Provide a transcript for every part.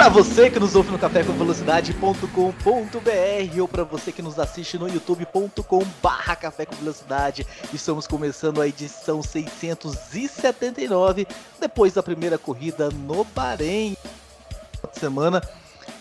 Para você que nos ouve no cafécomvelocidade.com.br ou para você que nos assiste no youtube.com barra Café com Velocidade, estamos começando a edição 679 depois da primeira corrida no Bahrein. Semana,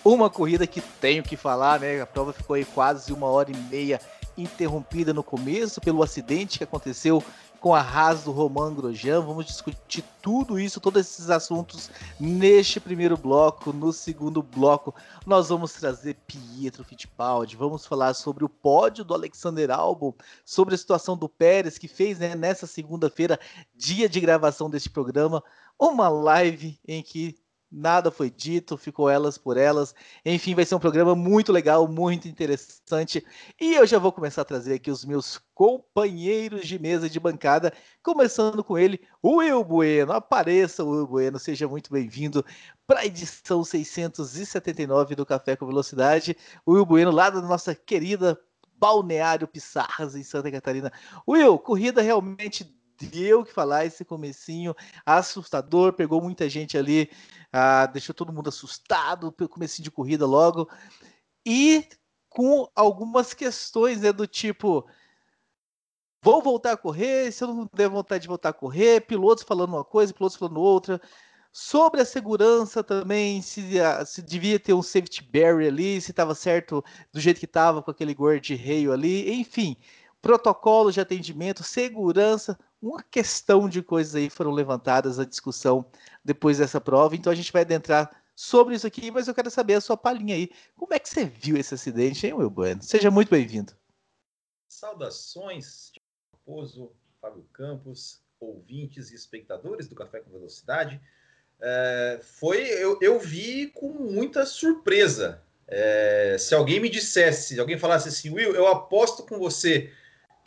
uma corrida que tenho que falar, né? A prova ficou aí quase uma hora e meia interrompida no começo pelo acidente que aconteceu com a Haas do Roman Grosjean. Vamos discutir tudo isso, todos esses assuntos neste primeiro bloco. No segundo bloco, nós vamos trazer Pietro Fittipaldi, vamos falar sobre o pódio do Alexander Albon, sobre a situação do Pérez, que fez né, nessa segunda-feira, dia de gravação deste programa, uma live em que nada foi dito, ficou elas por elas. Enfim, vai ser um programa muito legal, muito interessante. E eu já vou começar a trazer aqui os meus companheiros de mesa de bancada, começando com ele, o Will Bueno. Apareça, Will Bueno, seja muito bem-vindo para a edição 679 do Café com Velocidade. O Will Bueno, lá da nossa querida Balneário Pissarras, em Santa Catarina. Will, corrida realmente deu que falar esse comecinho assustador, pegou muita gente ali, ah, deixou todo mundo assustado comecinho de corrida logo, e com algumas questões né, do tipo, vou voltar a correr, se eu não der vontade de voltar a correr, pilotos falando uma coisa, pilotos falando outra, sobre a segurança também, se, se devia ter um safety barrier ali, se estava certo do jeito que estava com aquele guarda-reio ali, enfim, protocolo de atendimento, segurança, uma questão de coisas aí foram levantadas à discussão depois dessa prova, então a gente vai adentrar sobre isso aqui, mas eu quero saber a sua palhinha aí. Como é que você viu esse acidente, hein, Will Bueno? Seja muito bem-vindo. Saudações, Raposo, Fábio Campos, ouvintes e espectadores do Café com Velocidade. É, foi, eu, eu, vi com muita surpresa. É, se alguém me dissesse, se alguém falasse assim, Will, eu aposto com você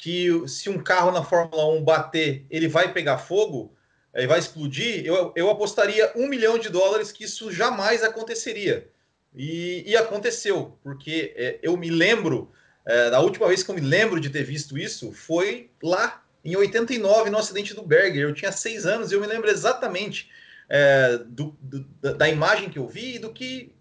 que se um carro na Fórmula 1 bater, ele vai pegar fogo, ele vai explodir, eu, eu apostaria um milhão de dólares que isso jamais aconteceria. E, e aconteceu, porque é, eu me lembro, é, a última vez que eu me lembro de ter visto isso foi lá em 89, no acidente do Berger. Eu tinha seis anos e eu me lembro exatamente é, do, do, da imagem que eu vi e do que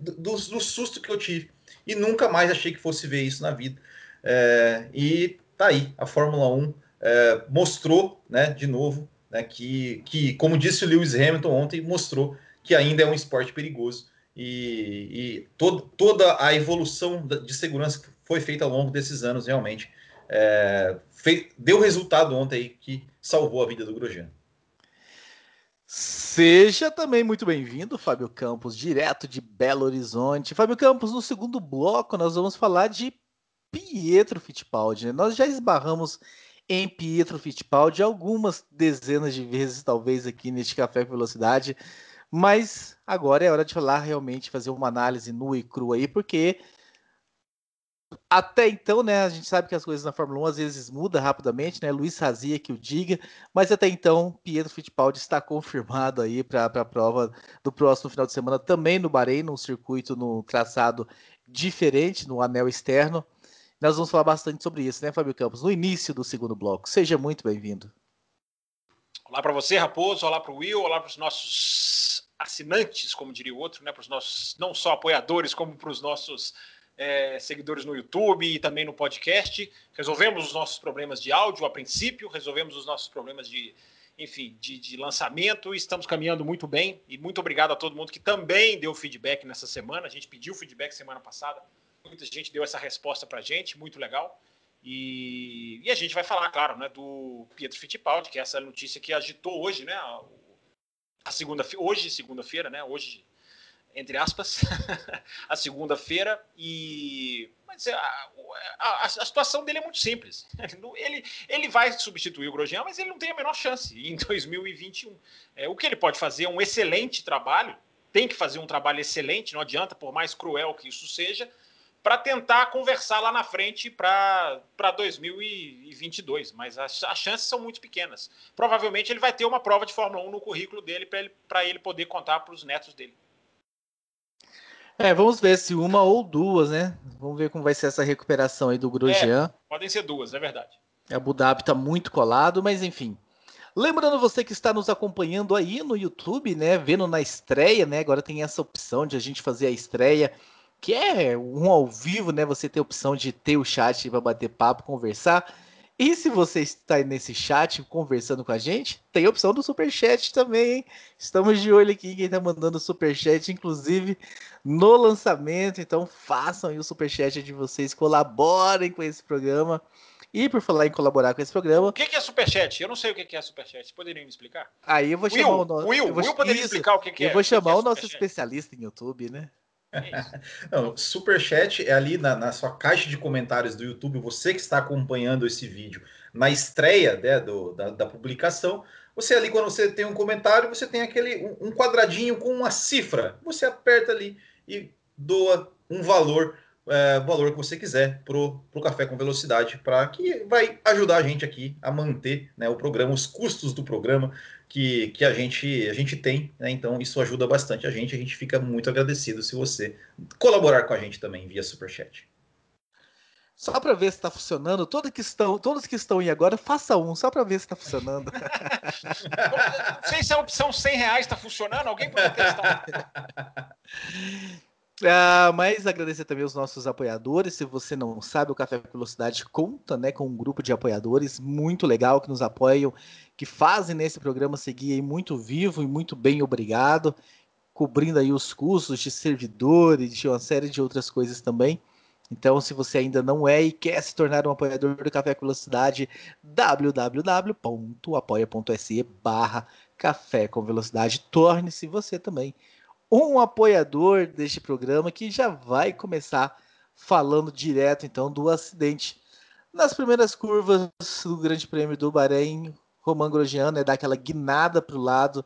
do, do susto que eu tive. E nunca mais achei que fosse ver isso na vida. É, e tá aí, a Fórmula 1 é, mostrou, né, de novo, né, que, que, como disse o Lewis Hamilton ontem, mostrou que ainda é um esporte perigoso. E, e toda a evolução de segurança que foi feita ao longo desses anos, realmente, é, deu resultado ontem aí que salvou a vida do Grosjean. Seja também muito bem-vindo, Fábio Campos, direto de Belo Horizonte. Fábio Campos, no segundo bloco nós vamos falar de Pietro Fittipaldi. Né? Nós já esbarramos em Pietro Fittipaldi algumas dezenas de vezes, talvez, aqui neste Café com Velocidade, mas agora é hora de falar realmente, fazer uma análise nua e crua aí, porque até então, né, a gente sabe que as coisas na Fórmula 1 às vezes mudam rapidamente, né? Luiz Razia que o diga, mas até então, Pietro Fittipaldi está confirmado aí para a prova do próximo final de semana, também no Bahrein, num circuito no traçado diferente, no anel externo. Nós vamos falar bastante sobre isso, né, Fábio Campos, no início do segundo bloco. Seja muito bem-vindo. Olá para você, Raposo, olá para o Will, olá para os nossos assinantes, como diria o outro, né, para os nossos não só apoiadores, como para os nossos é, seguidores no YouTube e também no podcast. Resolvemos os nossos problemas de áudio a princípio, resolvemos os nossos problemas de, enfim, de, de lançamento. Estamos caminhando muito bem e muito obrigado a todo mundo que também deu feedback nessa semana. A gente pediu feedback semana passada muita gente deu essa resposta para a gente, muito legal. E, e, a gente vai falar, claro, né, do Pietro Fittipaldi, que é essa notícia que agitou hoje, né, a, a segunda, hoje, segunda-feira, né, hoje, entre aspas, a segunda-feira, e mas a, a, a, situação dele é muito simples. Ele, ele vai substituir o Grosjean, mas ele não tem a menor chance em 2021. É, o que ele pode fazer é um excelente trabalho, tem que fazer um trabalho excelente, não adianta, por mais cruel que isso seja, para tentar conversar lá na frente para 2022. Mas as, as, chances são muito pequenas. Provavelmente ele vai ter uma prova de Fórmula 1 no currículo dele para ele, ele poder contar para os netos dele. É, vamos ver se uma ou duas, né? Vamos ver como vai ser essa recuperação aí do Grosjean. É, podem ser duas, é verdade. Abu Dhabi tá muito colado, mas enfim. Lembrando você que está nos acompanhando aí no YouTube, né? Vendo na estreia, né? Agora tem essa opção de a gente fazer a estreia, que é um ao vivo, né? Você tem a opção de ter o chat para bater papo, conversar. E se você está nesse chat conversando com a gente, tem a opção do super chat também, hein? Estamos de olho aqui quem está mandando super chat, inclusive no lançamento. Então façam aí o super chat de vocês, colaborem com esse programa. E por falar em colaborar com esse programa. O que é superchat? Eu não sei o que é superchat. Vocês poderiam me explicar? Aí eu vou Will, chamar o nosso. Will, Will poderia explicar o que, que é. Eu vou chamar o, o nosso especialista em YouTube, né? Não, Superchat é ali na, na, sua caixa de comentários do YouTube, você que está acompanhando esse vídeo na estreia né, do, da, da, publicação, você ali, quando você tem um comentário, você tem aquele um, quadradinho com uma cifra. Você aperta ali e doa um valor, é, valor que você quiser pro, pro Café com Velocidade, para que vai ajudar a gente aqui a manter né, o programa, os custos do programa que, que a, gente, a gente tem, né? Então isso ajuda bastante a gente. A gente fica muito agradecido se você colaborar com a gente também via Superchat. Só para ver se está funcionando, todos que estão, todos que estão aí agora, faça um, só para ver se está funcionando. Não sei se a opção 100 reais está funcionando, alguém pode testar. Ah, mas agradecer também os nossos apoiadores. Se você não sabe, o Café Velocidade conta né, com um grupo de apoiadores muito legal que nos apoiam, que fazem nesse programa seguir muito vivo e muito bem obrigado, cobrindo aí os custos de servidores, de uma série de outras coisas também. Então, se você ainda não é e quer se tornar um apoiador do Café com Velocidade, www.apoia.se barra Café com Velocidade. Torne-se você também um apoiador deste programa que já vai começar falando direto então do acidente nas primeiras curvas do Grande Prêmio do Bahrein. Roman Grosjean né, dá aquela guinada para o lado.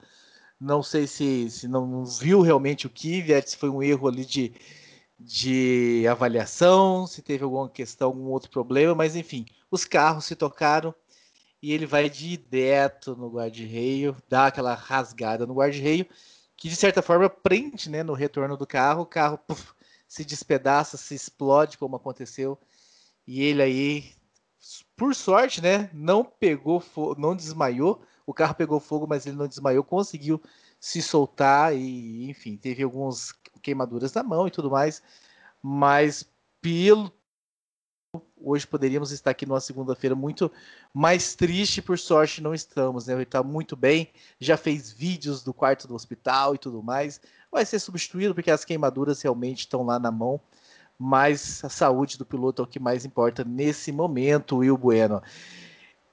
Não sei se, se não viu realmente o Kvyat, se foi um erro ali de, de avaliação, se teve alguma questão, algum outro problema, mas enfim, os carros se tocaram e ele vai direto no guarda-reio, dá aquela rasgada no guarda-reio que de certa forma prende né, no retorno do carro, o carro puff, se despedaça, se explode, como aconteceu, e ele aí, por sorte, né, não pegou, não desmaiou, o carro pegou fogo, mas ele não desmaiou, conseguiu se soltar e, enfim, teve algumas queimaduras na mão e tudo mais, mas pelo hoje poderíamos estar aqui numa segunda-feira muito mais triste, por sorte não estamos, né? Ele está muito bem, já fez vídeos do quarto do hospital e tudo mais. Vai ser substituído porque as queimaduras realmente estão lá na mão, mas a saúde do piloto é o que mais importa nesse momento, Will Bueno.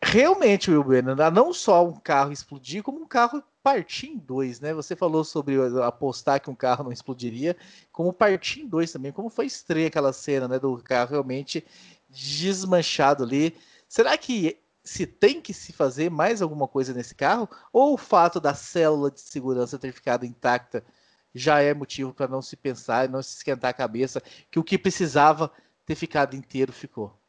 Realmente, Will Bueno, não só um carro explodir, como um carro partir em dois, né? Você falou sobre apostar que um carro não explodiria, como partir em dois também, como foi estreia aquela cena, né, do carro realmente desmanchado ali. Será que se tem que se fazer mais alguma coisa nesse carro? Ou o fato da célula de segurança ter ficado intacta já é motivo para não se pensar, não se esquentar a cabeça, que o que precisava ter ficado inteiro ficou?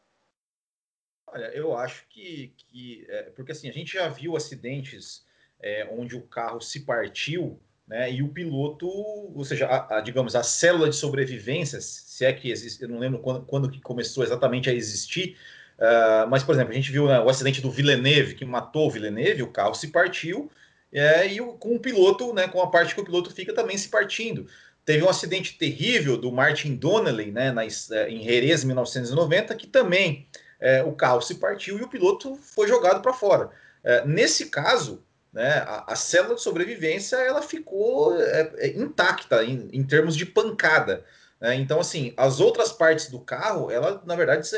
Olha, eu acho que, que é, porque assim, a gente já viu acidentes é, onde o carro se partiu, né, e o piloto, ou seja, a, a, digamos, a célula de sobrevivência, se é que existe, eu não lembro quando, quando que começou exatamente a existir, uh, mas, por exemplo, a gente viu né, o acidente do Villeneuve, que matou o Villeneuve, o carro se partiu, é, e com o piloto, né, com a parte que o piloto fica também se partindo. Teve um acidente terrível do Martin Donnelly, né, na, é, em Jerez, 1990, que também é, o carro se partiu e o piloto foi jogado para fora. É, nesse caso, né, a, a, célula de sobrevivência ela ficou é, é, intacta em, em, termos de pancada. Né? Então, assim, as outras partes do carro, ela na verdade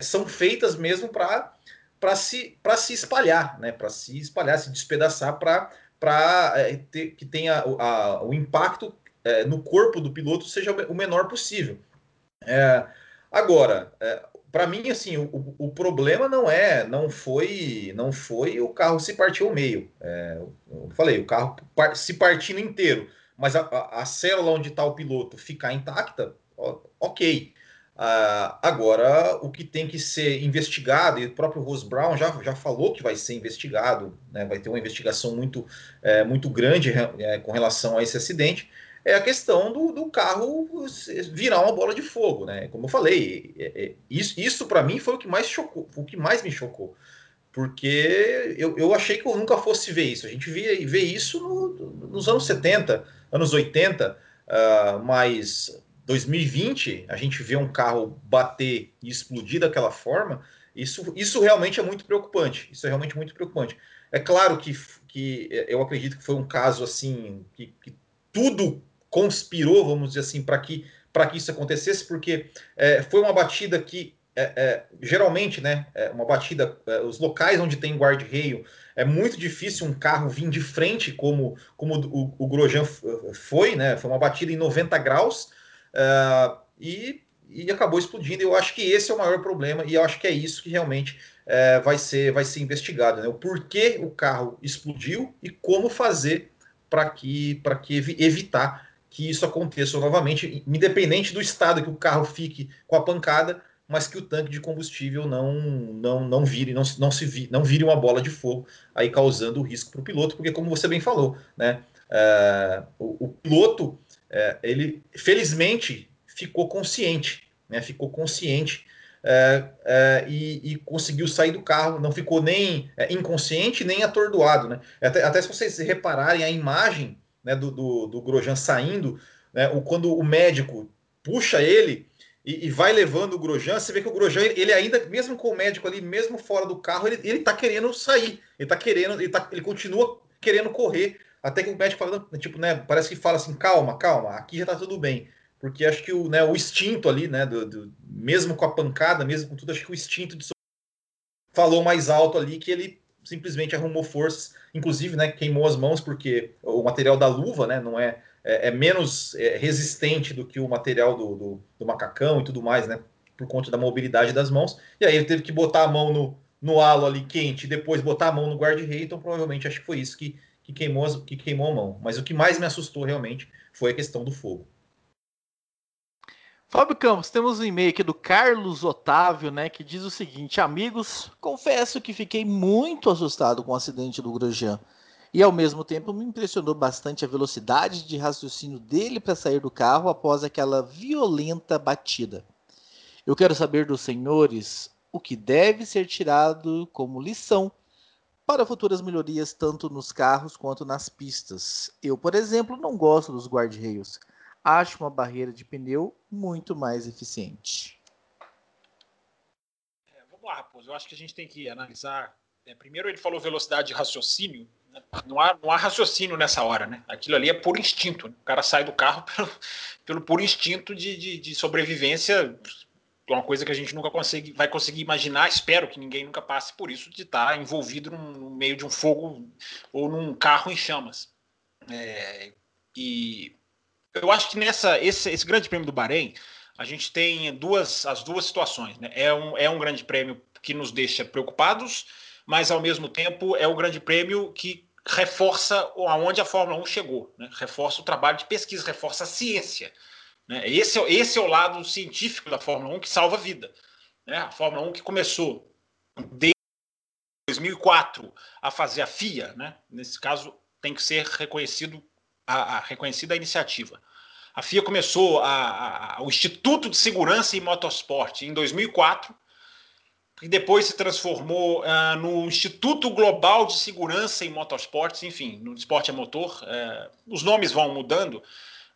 são feitas mesmo para para se, se espalhar, né? para se espalhar, se despedaçar para é, que tenha a, o impacto é, no corpo do piloto seja o menor possível. É, agora, é, para mim, assim, o, o, problema não é, não foi, não foi o carro se partir ao meio. É, eu falei, o carro se partindo inteiro, mas a, a, a célula onde está o piloto ficar intacta, ok. Uh, agora, o que tem que ser investigado, e o próprio Rose Brown já, já falou que vai ser investigado, né, vai ter uma investigação muito, é, muito grande é, com relação a esse acidente, é a questão do, do, carro virar uma bola de fogo. Né? Como eu falei, é, é, isso, isso para mim foi o que mais chocou, o que mais me chocou. Porque eu, eu achei que eu nunca fosse ver isso. A gente via, vê isso no, nos anos 70, anos 80, uh, ah, mas 2020, a gente vê um carro bater e explodir daquela forma, isso, isso realmente é muito preocupante. Isso é realmente muito preocupante. É claro que, que eu acredito que foi um caso assim, que, que tudo conspirou, vamos dizer assim, para que, que isso acontecesse, porque é, foi uma batida que é, é, geralmente, né, é uma batida, é, os locais onde tem guarda-reio, é muito difícil um carro vir de frente, como, como o, o Grosjean foi, né, foi uma batida em 90 graus, uh, e, e acabou explodindo. Eu acho que esse é o maior problema e eu acho que é isso que realmente uh, vai, ser, vai ser investigado, né? O porquê o carro explodiu e como fazer para que, que evitar que isso aconteça novamente, independente do estado que o carro fique com a pancada, mas que o tanque de combustível não não não vire não, não se vi, não vire uma bola de fogo aí causando risco para o piloto porque como você bem falou né uh, o, o, piloto é, ele felizmente ficou consciente, né? Ficou consciente é, é, e, e, conseguiu sair do carro, não ficou nem é, inconsciente nem atordoado, né? Até, até, se vocês repararem a imagem né, do, do, do Grosjean saindo, né, o, quando o médico puxa ele e, e, vai levando o Grosjean, você vê que o Grosjean, ele ainda, mesmo com o médico ali, mesmo fora do carro, ele, ele tá querendo sair, ele tá querendo, ele, tá, ele continua querendo correr, até que o médico fala, tipo, né, parece que fala assim, calma, calma, aqui já tá tudo bem. Porque acho que o, né, o instinto ali, né, do, do, mesmo com a pancada, mesmo com tudo, acho que o instinto de falou mais alto ali que ele simplesmente arrumou forças, inclusive, né, queimou as mãos porque o material da luva, né, não é, é, é menos é, resistente do que o material do, do, do, macacão e tudo mais, né, por conta da mobilidade das mãos. E aí ele teve que botar a mão no, no halo ali quente depois botar a mão no guarda-rei, então provavelmente acho que foi isso que que queimou, que queimou a mão. Mas o que mais me assustou realmente foi a questão do fogo. Fábio Campos, temos um e-mail aqui do Carlos Otávio, né, que diz o seguinte: Amigos, confesso que fiquei muito assustado com o acidente do Grosjean. E ao mesmo tempo me impressionou bastante a velocidade de raciocínio dele para sair do carro após aquela violenta batida. Eu quero saber dos senhores o que deve ser tirado como lição para futuras melhorias tanto nos carros quanto nas pistas. Eu, por exemplo, não gosto dos guarda-reios. Acho uma barreira de pneu muito mais eficiente. É, vamos lá, Raposo. Eu acho que a gente tem que analisar. É, primeiro, ele falou velocidade de raciocínio. Né? Não, há, não há raciocínio nessa hora, né? Aquilo ali é por instinto. Né? O cara sai do carro pelo, pelo puro instinto de, de, de sobrevivência é uma coisa que a gente nunca consegue, vai conseguir imaginar, espero que ninguém nunca passe por isso, de estar envolvido num, no meio de um fogo ou num carro em chamas. É, e eu acho que nessa esse, esse, grande prêmio do Bahrein, a gente tem duas as duas situações. Né? É, um, é um grande prêmio que nos deixa preocupados, mas ao mesmo tempo é o grande prêmio que reforça aonde a Fórmula 1 chegou, né? reforça o trabalho de pesquisa, reforça a ciência. Né? Esse, é, esse é o lado científico da Fórmula 1 que salva a vida. Né? A Fórmula 1 que começou desde 2004 a fazer a FIA, né? nesse caso tem que ser reconhecido a, a reconhecida a iniciativa. A FIA começou a, a, o Instituto de Segurança em Motorsport em 2004 e depois se transformou uh, no Instituto Global de Segurança em Motorsports, enfim, no esporte a motor. Uh, os nomes vão mudando,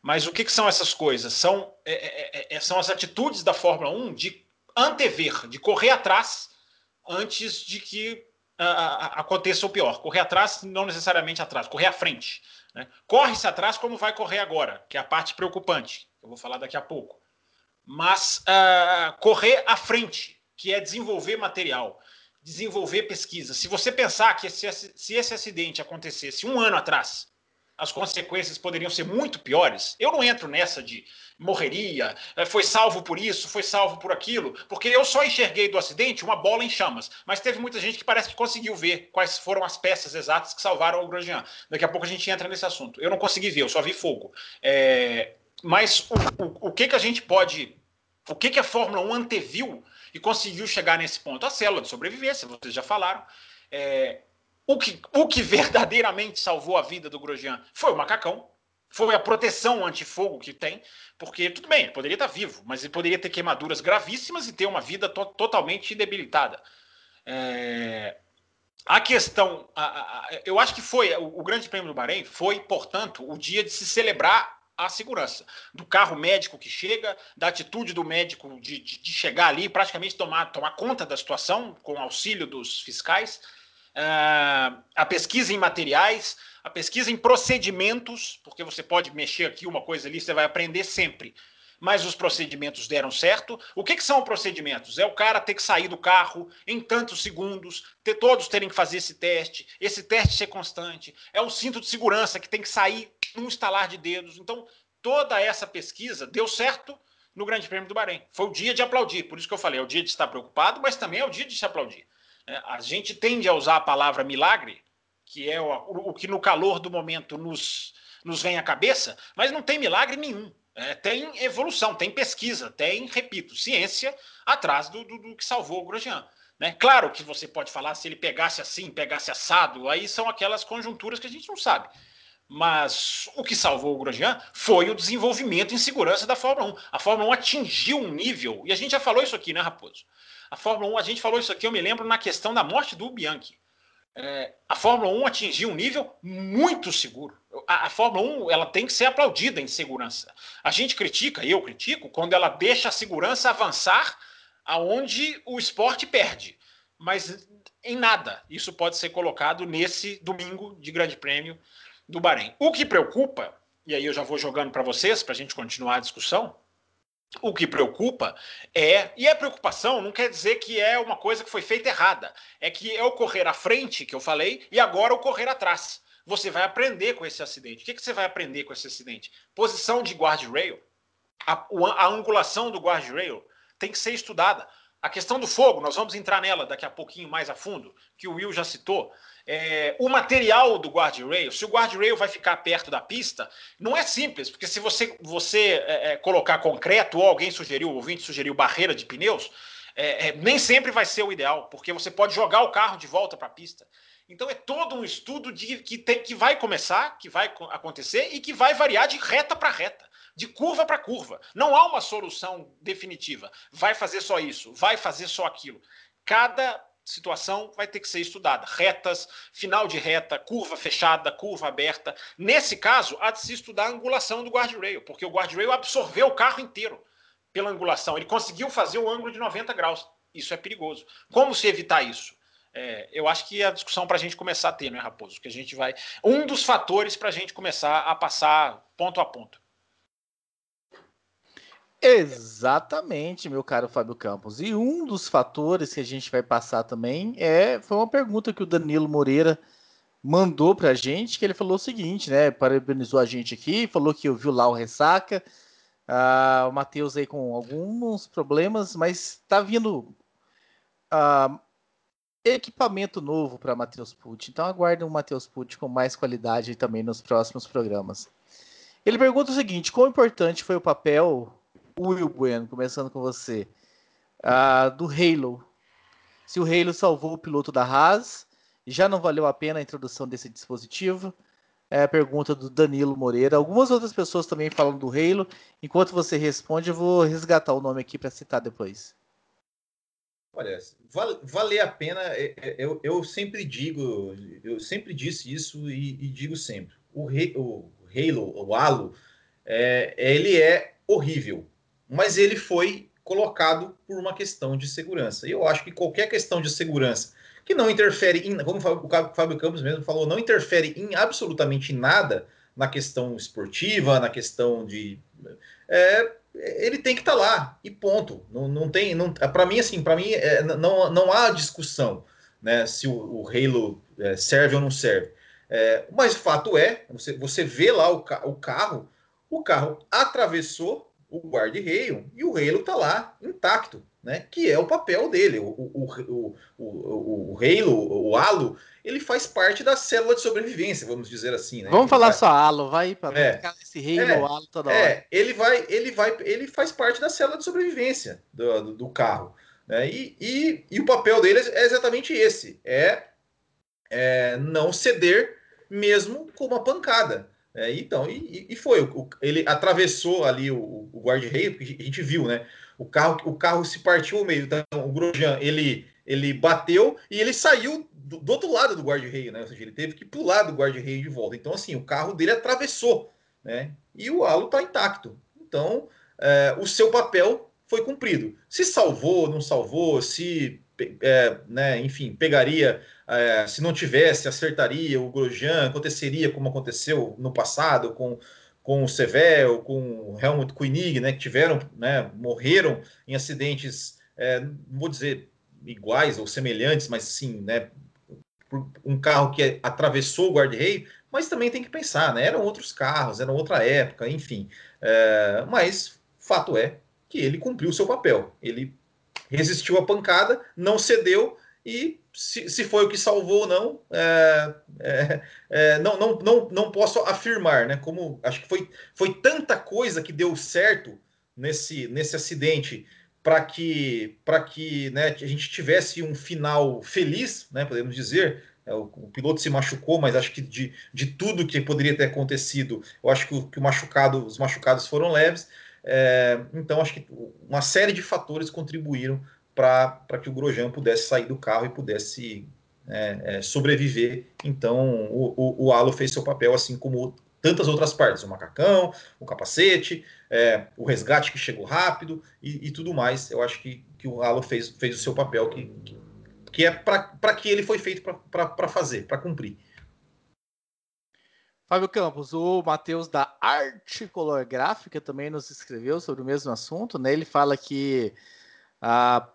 mas o que, que são essas coisas? São, é é, é, é, são as atitudes da Fórmula 1 de antever, de correr atrás antes de que aconteça o pior. Correr atrás, não necessariamente atrás, correr à frente. Né? Corre-se atrás como vai correr agora, que é a parte preocupante, eu vou falar daqui a pouco. Mas uh, correr à frente, que é desenvolver material, desenvolver pesquisa. Se você pensar que esse, se esse acidente acontecesse um ano atrás, as consequências poderiam ser muito piores. Eu não entro nessa de morreria, eh, foi salvo por isso, foi salvo por aquilo, porque eu só enxerguei do acidente uma bola em chamas. Mas teve muita gente que parece que conseguiu ver quais foram as peças exatas que salvaram o Grosjean. Daqui a pouco a gente entra nesse assunto. Eu não consegui ver, eu só vi fogo. É... Mas o, o, o que, que a gente pode O que, que a Fórmula 1 anteviu e conseguiu chegar nesse ponto? A célula de sobrevivência, vocês já falaram. É, o, que, o que verdadeiramente salvou a vida do Grosjean foi o macacão, foi a proteção antifogo que tem, porque tudo bem, ele poderia estar vivo, mas ele poderia ter queimaduras gravíssimas e ter uma vida to totalmente debilitada. É, a questão, a, a, eu acho que foi o, o Grande Prêmio do Bahrein foi, portanto, o dia de se celebrar a segurança do carro médico que chega, da atitude do médico de, de, de chegar ali, praticamente tomar, tomar conta da situação com auxílio dos fiscais, a pesquisa em materiais, a pesquisa em procedimentos, porque você pode mexer aqui uma coisa ali, você vai aprender sempre mas os procedimentos deram certo. O que, que, são procedimentos? É o cara ter que sair do carro em tantos segundos, ter todos terem que fazer esse teste, esse teste ser constante. É o cinto de segurança que tem que sair num estalar de dedos. Então, toda essa pesquisa deu certo no Grande Prêmio do Bahrein. Foi o dia de aplaudir, por isso que eu falei, é o dia de estar preocupado, mas também é o dia de se aplaudir. É, a gente tende a usar a palavra milagre, que é o, que no calor do momento nos, nos vem à cabeça, mas não tem milagre nenhum. É, tem evolução, tem pesquisa, tem, repito, ciência atrás do, do, do que salvou o Grosjean. Né? Claro que você pode falar se ele pegasse assim, pegasse assado, aí são aquelas conjunturas que a gente não sabe. Mas o que salvou o Grosjean foi o desenvolvimento em segurança da Fórmula 1. A Fórmula 1 atingiu um nível, e a gente já falou isso aqui, né, Raposo? A Fórmula 1, a gente falou isso aqui, eu me lembro, na questão da morte do Bianchi. É, a Fórmula 1 atingiu um nível muito seguro. A, a, Fórmula 1 ela tem que ser aplaudida em segurança. A gente critica, eu critico, quando ela deixa a segurança avançar aonde o esporte perde. Mas em nada isso pode ser colocado nesse domingo de Grande Prêmio do Bahrein. O que preocupa, e aí eu já vou jogando para vocês, para a gente continuar a discussão, o que preocupa é, e a preocupação não quer dizer que é uma coisa que foi feita errada, é que é o correr à frente, que eu falei, e agora o correr atrás. Você vai aprender com esse acidente. O que, que você vai aprender com esse acidente? Posição de guardrail, a, a angulação do guardrail tem que ser estudada. A questão do fogo, nós vamos entrar nela daqui a pouquinho mais a fundo, que o Will já citou. É, o material do guardrail, se o guardrail vai ficar perto da pista, não é simples, porque se você, você é, é colocar concreto, ou alguém sugeriu, o ouvinte sugeriu barreira de pneus, é, é, nem sempre vai ser o ideal, porque você pode jogar o carro de volta para a pista. Então é todo um estudo de, que, tem, que vai começar, que vai acontecer e que vai variar de reta para reta, de curva para curva. Não há uma solução definitiva. Vai fazer só isso, vai fazer só aquilo. Cada situação vai ter que ser estudada. Retas, final de reta, curva fechada, curva aberta. Nesse caso, há de se estudar a angulação do guardrail, porque o guardrail absorveu o carro inteiro pela angulação. Ele conseguiu fazer o ângulo de 90 graus. Isso é perigoso. Como se evitar isso? É, eu acho que é a discussão para a gente começar a ter, não é, Raposo? Que a gente vai. Um dos fatores para a gente começar a passar ponto a ponto. Exatamente, meu caro Fábio Campos. E um dos fatores que a gente vai passar também é foi uma pergunta que o Danilo Moreira mandou para a gente, que ele falou o seguinte, né? Parabenizou a gente aqui, falou que ouviu lá o Ressaca, uh, o Matheus aí com alguns problemas, mas está vindo uh, equipamento novo para Matheus Pucci. Então aguardem o Matheus Pucci com mais qualidade também nos próximos programas. Ele pergunta o seguinte: quão importante foi o papel, Will Bueno, começando com você, uh, do Halo? Se o Halo salvou o piloto da Haas, já não valeu a pena a introdução desse dispositivo? É a pergunta do Danilo Moreira. Algumas outras pessoas também falam do Halo. Enquanto você responde, eu vou resgatar o nome aqui para citar depois. Olha, vale, vale a pena. É, é, eu, eu sempre digo, eu sempre disse isso e, e digo sempre. O, rei, o Halo, o Halo, é, ele é horrível, mas ele foi colocado por uma questão de segurança. E eu acho que qualquer questão de segurança que não interfere em, como o Fábio Campos mesmo falou, não interfere em absolutamente nada na questão esportiva, na questão de é, ele tem que estar tá lá e ponto. Não, não tem, não, para mim assim, para mim é, não, não há discussão, né, se o, o Halo é, serve ou não serve. É, mas o fato é, você, você vê lá o, o carro, o carro atravessou o guarda-reio e o reilo está lá intacto, né? Que é o papel dele. O, o, o, o, o reilo, o halo, ele faz parte da célula de sobrevivência, vamos dizer assim, né? Vamos falar só halo, vai para é. esse reilo, é. halo toda é. hora. Ele vai, ele vai, ele faz parte da célula de sobrevivência do, do, do carro. Né? E, e, e, o papel dele é exatamente esse: é, é não ceder mesmo com uma pancada. É, então, e, e foi. O, ele atravessou ali o, o guarda-reio, porque a gente viu, né? O carro, o carro se partiu ao meio. Então, o Grosjean, ele, ele bateu e ele saiu do, do outro lado do guarda-reio, né? Ou seja, ele teve que pular do guarda-reio de volta. Então, assim, o carro dele atravessou, né? E o halo está intacto. Então, é, o seu papel foi cumprido. Se salvou, não salvou, se, é, né, enfim, pegaria, é, se não tivesse, acertaria o Grosjean, aconteceria como aconteceu no passado com, com o Sevel, com o Helmut Koenig, né, que tiveram, né, morreram em acidentes, é, não vou dizer iguais ou semelhantes, mas sim, né, um carro que atravessou o guarda-reio, mas também tem que pensar, né, eram outros carros, era outra época, enfim, é, mas fato é que ele cumpriu o seu papel. Ele resistiu à pancada, não cedeu e se, se foi o que salvou ou não, é, é, é, não, não, não, não posso afirmar, né? Como acho que foi, foi tanta coisa que deu certo nesse, nesse acidente para que, para que né, a gente tivesse um final feliz, né? Podemos dizer. É, o, o, piloto se machucou, mas acho que de, de tudo que poderia ter acontecido, eu acho que, o, que o machucado, os machucados foram leves. É, então, acho que uma série de fatores contribuíram para que o Grosjean pudesse sair do carro e pudesse é, é, sobreviver. Então, o, o, o fez seu papel, assim como tantas outras partes, o macacão, o capacete, é, o resgate que chegou rápido e, e, tudo mais. Eu acho que, que o Alo fez, fez o seu papel, que, que, que é para que ele foi feito para fazer, para cumprir. Fábio Campos, o Matheus da Arte Color Gráfica também nos escreveu sobre o mesmo assunto, né? Ele fala que ah,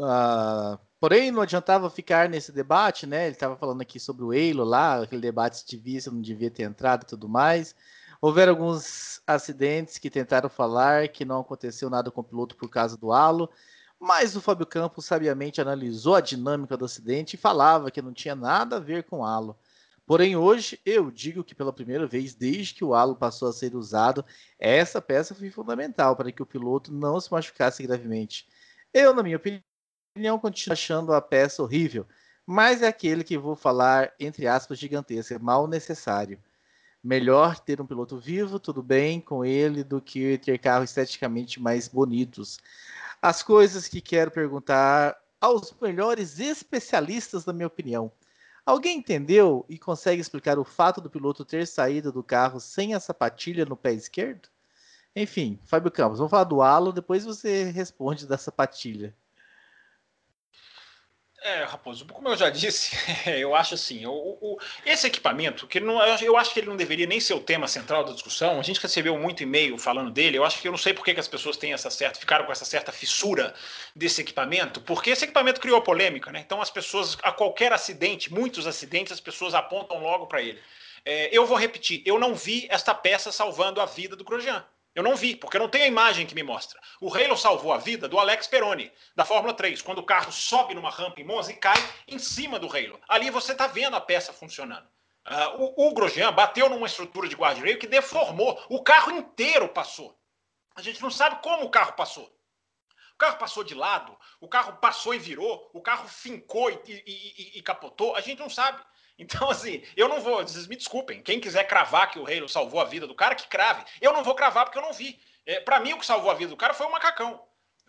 ah, porém não adiantava ficar nesse debate, né? Ele estava falando aqui sobre o Eilo lá, aquele debate se devia, se não devia ter entrado e tudo mais. Houveram alguns acidentes que tentaram falar que não aconteceu nada com o piloto por causa do halo, mas o Fábio Campos sabiamente analisou a dinâmica do acidente e falava que não tinha nada a ver com o halo. Porém, hoje eu digo que pela primeira vez, desde que o halo passou a ser usado, essa peça foi fundamental para que o piloto não se machucasse gravemente. Eu, na minha opinião, continuo achando a peça horrível, mas é aquele que vou falar, entre aspas, gigantesco, é mal necessário. Melhor ter um piloto vivo, tudo bem com ele, do que ter carros esteticamente mais bonitos. As coisas que quero perguntar aos melhores especialistas, na minha opinião. Alguém entendeu e consegue explicar o fato do piloto ter saído do carro sem a sapatilha no pé esquerdo? Enfim, Fábio Campos, vamos falar do halo, depois você responde da sapatilha. É, Raposo, como eu já disse, eu acho assim, o, o, esse equipamento, que não, eu acho que ele não deveria nem ser o tema central da discussão, a gente recebeu muito e-mail falando dele, eu acho que eu não sei por que, as pessoas têm essa certa, ficaram com essa certa fissura desse equipamento, porque esse equipamento criou polêmica, né? Então as pessoas, a qualquer acidente, muitos acidentes, as pessoas apontam logo para ele. É, eu vou repetir, eu não vi esta peça salvando a vida do Grosjean. Eu não vi, porque eu não tenho a imagem que me mostra. O Halo salvou a vida do Alex Peroni, da Fórmula 3, quando o carro sobe numa rampa em Monza e cai em cima do Halo. Ali você está vendo a peça funcionando. Uh, o, o Grosjean bateu numa estrutura de guarda-reio que deformou. O carro inteiro passou. A gente não sabe como o carro passou. O carro passou de lado, o carro passou e virou, o carro fincou e, e, e, e capotou. A gente não sabe. Então, assim, eu não vou, vocês me desculpem, quem quiser cravar que o Halo salvou a vida do cara, que crave. Eu não vou cravar porque eu não vi. É, para mim, o que salvou a vida do cara foi o macacão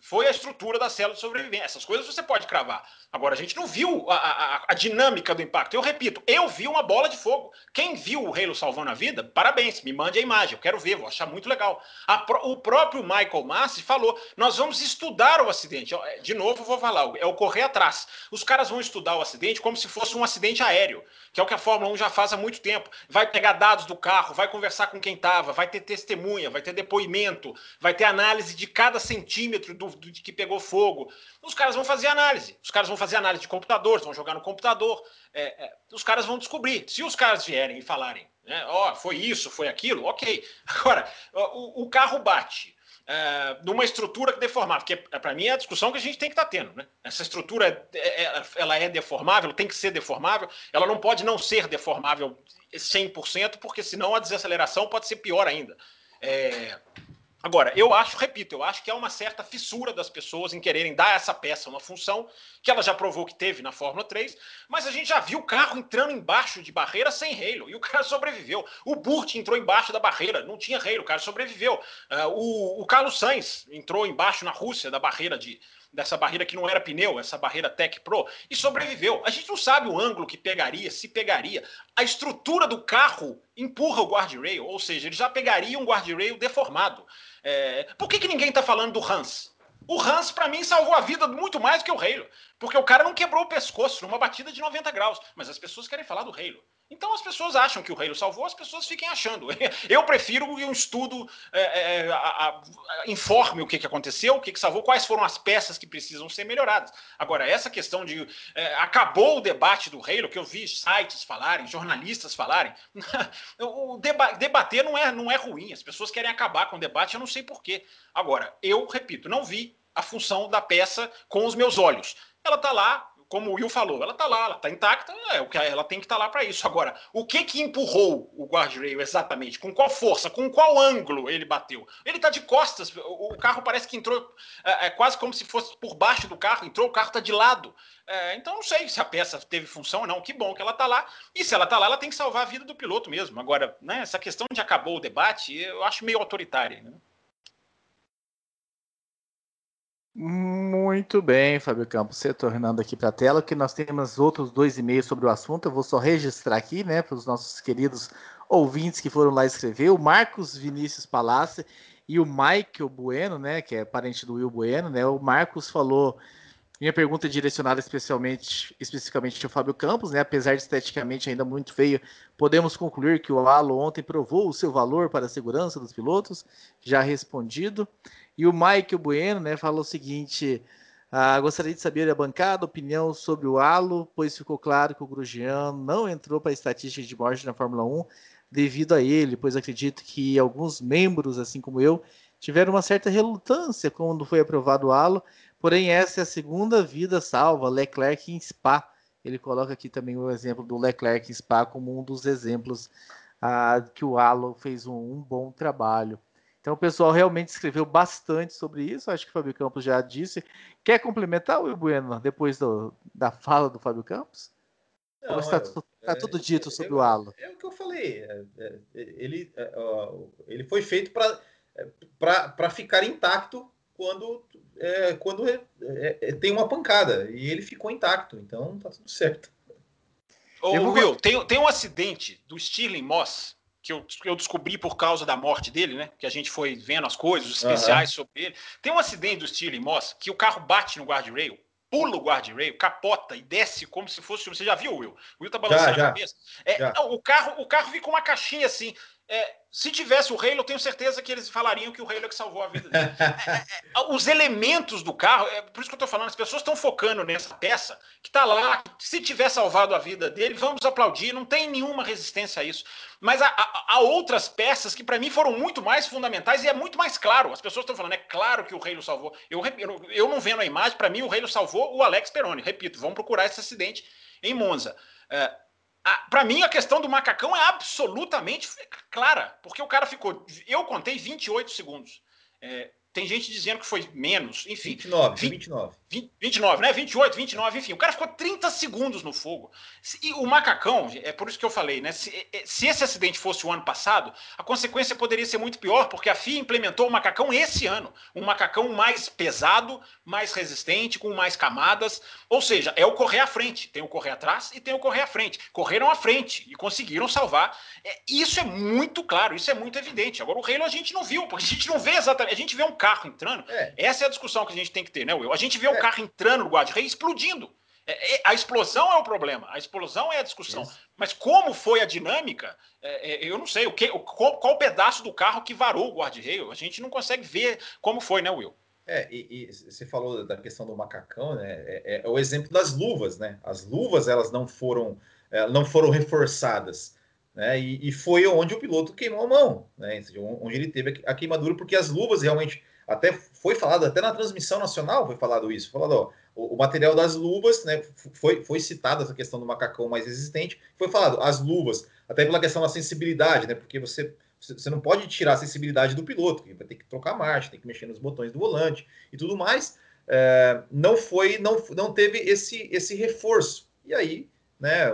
foi a estrutura da célula de sobrevivência. Essas coisas você pode cravar. Agora, a gente não viu a, a, a, dinâmica do impacto. Eu repito, eu vi uma bola de fogo. Quem viu o Halo salvando a vida, parabéns, me mande a imagem, eu quero ver, vou achar muito legal. o próprio Michael Massi falou: nós vamos estudar o acidente. É, de novo, vou falar, é o correr atrás. Os caras vão estudar o acidente como se fosse um acidente aéreo, que é o que a Fórmula 1 já faz há muito tempo. Vai pegar dados do carro, vai conversar com quem estava, vai ter testemunha, vai ter depoimento, vai ter análise de cada centímetro do de que pegou fogo. Os caras vão fazer análise. Os caras vão fazer análise de computador, vão jogar no computador. É, é, os caras vão descobrir. Se os caras vierem e falarem, né, oh, foi isso, foi aquilo, ok. Agora, o, o carro bate. é, numa estrutura deformável, que é, para mim é a discussão que a gente tem que estar tá tendo. Né? Essa estrutura é, é, ela é deformável, tem que ser deformável, ela não pode não ser deformável 100%, porque senão a desaceleração pode ser pior ainda. É, Agora, eu acho, repito, eu acho que há uma certa fissura das pessoas em quererem dar essa peça uma função que ela já provou que teve na Fórmula 3, mas a gente já viu o carro entrando embaixo de barreira sem reilo e o cara sobreviveu. O Burt entrou embaixo da barreira, não tinha reilo, o cara sobreviveu. Uh, o, o Carlos Sainz entrou embaixo na Rússia da barreira de, dessa barreira que não era pneu, essa barreira Tech Pro, e sobreviveu. A gente não sabe o ângulo que pegaria, se pegaria. A estrutura do carro empurra o guardrail, ou seja, ele já pegaria um guardrail deformado. É... Por que, que ninguém está falando do Hans? O Hans, para mim, salvou a vida muito mais que o Halo, porque o cara não quebrou o pescoço numa batida de 90 graus, mas as pessoas querem falar do Halo. Então as pessoas acham que o Halo salvou, as pessoas fiquem achando. Eu prefiro um estudo é, é, a, a, informe o que, que aconteceu, o que, que salvou, quais foram as peças que precisam ser melhoradas. Agora, essa questão de é, acabou o debate do Halo, que eu vi sites falarem, jornalistas falarem, o deba debater não é, não é ruim, as pessoas querem acabar com o debate, eu não sei porquê. Agora, eu repito, não vi a função da peça com os meus olhos. Ela está lá, como o Will falou, ela tá lá, ela tá intacta, é o que ela tem que estar tá lá para isso. Agora, o que que empurrou o guardrail exatamente? Com qual força? Com qual ângulo ele bateu? Ele tá de costas, o, carro parece que entrou é, é, quase como se fosse por baixo do carro, entrou, o carro tá de lado. É, então não sei se a peça teve função ou não, que bom que ela tá lá. E se ela tá lá, ela tem que salvar a vida do piloto mesmo. Agora, né, essa questão de acabou o debate, eu acho meio autoritária. Né? Muito bem, Fábio Campos, você tornando aqui para a tela, que nós temos outros dois e-mails sobre o assunto, eu vou só registrar aqui, né, para os nossos queridos ouvintes que foram lá escrever, o Marcos Vinícius Palácio e o Michael Bueno, né, que é parente do Will Bueno, né, o Marcos falou, minha pergunta é direcionada especialmente, especificamente ao Fábio Campos, né, apesar de esteticamente ainda muito feio, podemos concluir que o Halo ontem provou o seu valor para a segurança dos pilotos, já respondido. E o Michael Bueno né, falou o seguinte: ah, gostaria de saber a bancada, opinião sobre o Halo, pois ficou claro que o Grosjean não entrou para a estatística de morte na Fórmula 1 devido a ele, pois acredito que alguns membros, assim como eu, tiveram uma certa relutância quando foi aprovado o Halo, porém essa é a segunda vida salva, Leclerc em Spa. Ele coloca aqui também o exemplo do Leclerc em Spa como um dos exemplos ah, que o Halo fez um, um bom trabalho. Então o pessoal realmente escreveu bastante sobre isso, acho que o Fábio Campos já disse. Quer complementar, Will Bueno, depois do, da fala do Fábio Campos? Não, está, é, tudo dito sobre eu, o Halo? É o que eu falei. É, é, ele, é, ele foi feito para ficar intacto quando, quando tem uma pancada. E ele ficou intacto, então tá tudo certo. Ô, Will, tem, tem um acidente do Stirling Moss que eu, eu, descobri por causa da morte dele, né? Que a gente foi vendo as coisas, os especiais uhum. sobre ele. Tem um acidente do Stirling Moss que o carro bate no guardrail, pula o guardrail, capota e desce como se fosse. Você já viu, Will? O Will tá balançando já, já, a cabeça. É, não, o carro, o carro fica uma caixinha assim. É, se tivesse o Halo, eu tenho certeza que eles falariam que o Halo é que salvou a vida dele. É, é, é, os elementos do carro, é por isso que eu estou falando, as pessoas estão focando nessa peça que está lá. Se tiver salvado a vida dele, vamos aplaudir, não tem nenhuma resistência a isso. Mas há, há, outras peças que para mim foram muito mais fundamentais e é muito mais claro. As pessoas estão falando, é claro que o Halo salvou. Eu, eu, eu não vendo a imagem, para mim o Halo salvou o Alex Peroni. Repito, vamos procurar esse acidente em Monza. É, para mim, a questão do macacão é absolutamente clara, porque o cara ficou. Eu contei 28 segundos. É, tem gente dizendo que foi menos, enfim. 29, 20, 29. 20, 29, né? 28, 29, enfim. O cara ficou 30 segundos no fogo. E o macacão, é por isso que eu falei, né? Se, é, é, se, esse acidente fosse o ano passado, a consequência poderia ser muito pior, porque a FIA implementou o macacão esse ano. Um macacão mais pesado, mais resistente, com mais camadas. Ou seja, é o correr à frente. Tem o correr atrás e tem o correr à frente. Correram à frente e conseguiram salvar. É, isso é muito claro, isso é muito evidente. Agora, o Halo a gente não viu, porque a gente não vê exatamente. A gente vê um carro entrando. É. Essa é a discussão que a gente tem que ter, né, Will? A gente vê o é. Carro entrando no guarda-rei explodindo. É, é, a explosão é o problema, a explosão é a discussão. Isso. Mas como foi a dinâmica, é, é eu não sei. O que, qual, qual pedaço do carro que varou o guarda-reio? A gente não consegue ver como foi, né, Will? É, e, e, você falou da questão do macacão, né? É, é, o exemplo das luvas, né? As luvas elas não foram, não foram reforçadas né? E, e, foi onde o piloto queimou a mão, né? Onde ele teve a queimadura, porque as luvas realmente até foi falado, até na transmissão nacional foi falado isso, falado, ó, o, o, material das luvas, né, foi, foi citada essa questão do macacão mais resistente, foi falado, as luvas, até pela questão da sensibilidade, né, porque você, você não pode tirar a sensibilidade do piloto, que vai ter que trocar marcha, tem que mexer nos botões do volante e tudo mais, é, não foi, não, não teve esse, esse reforço, e aí né?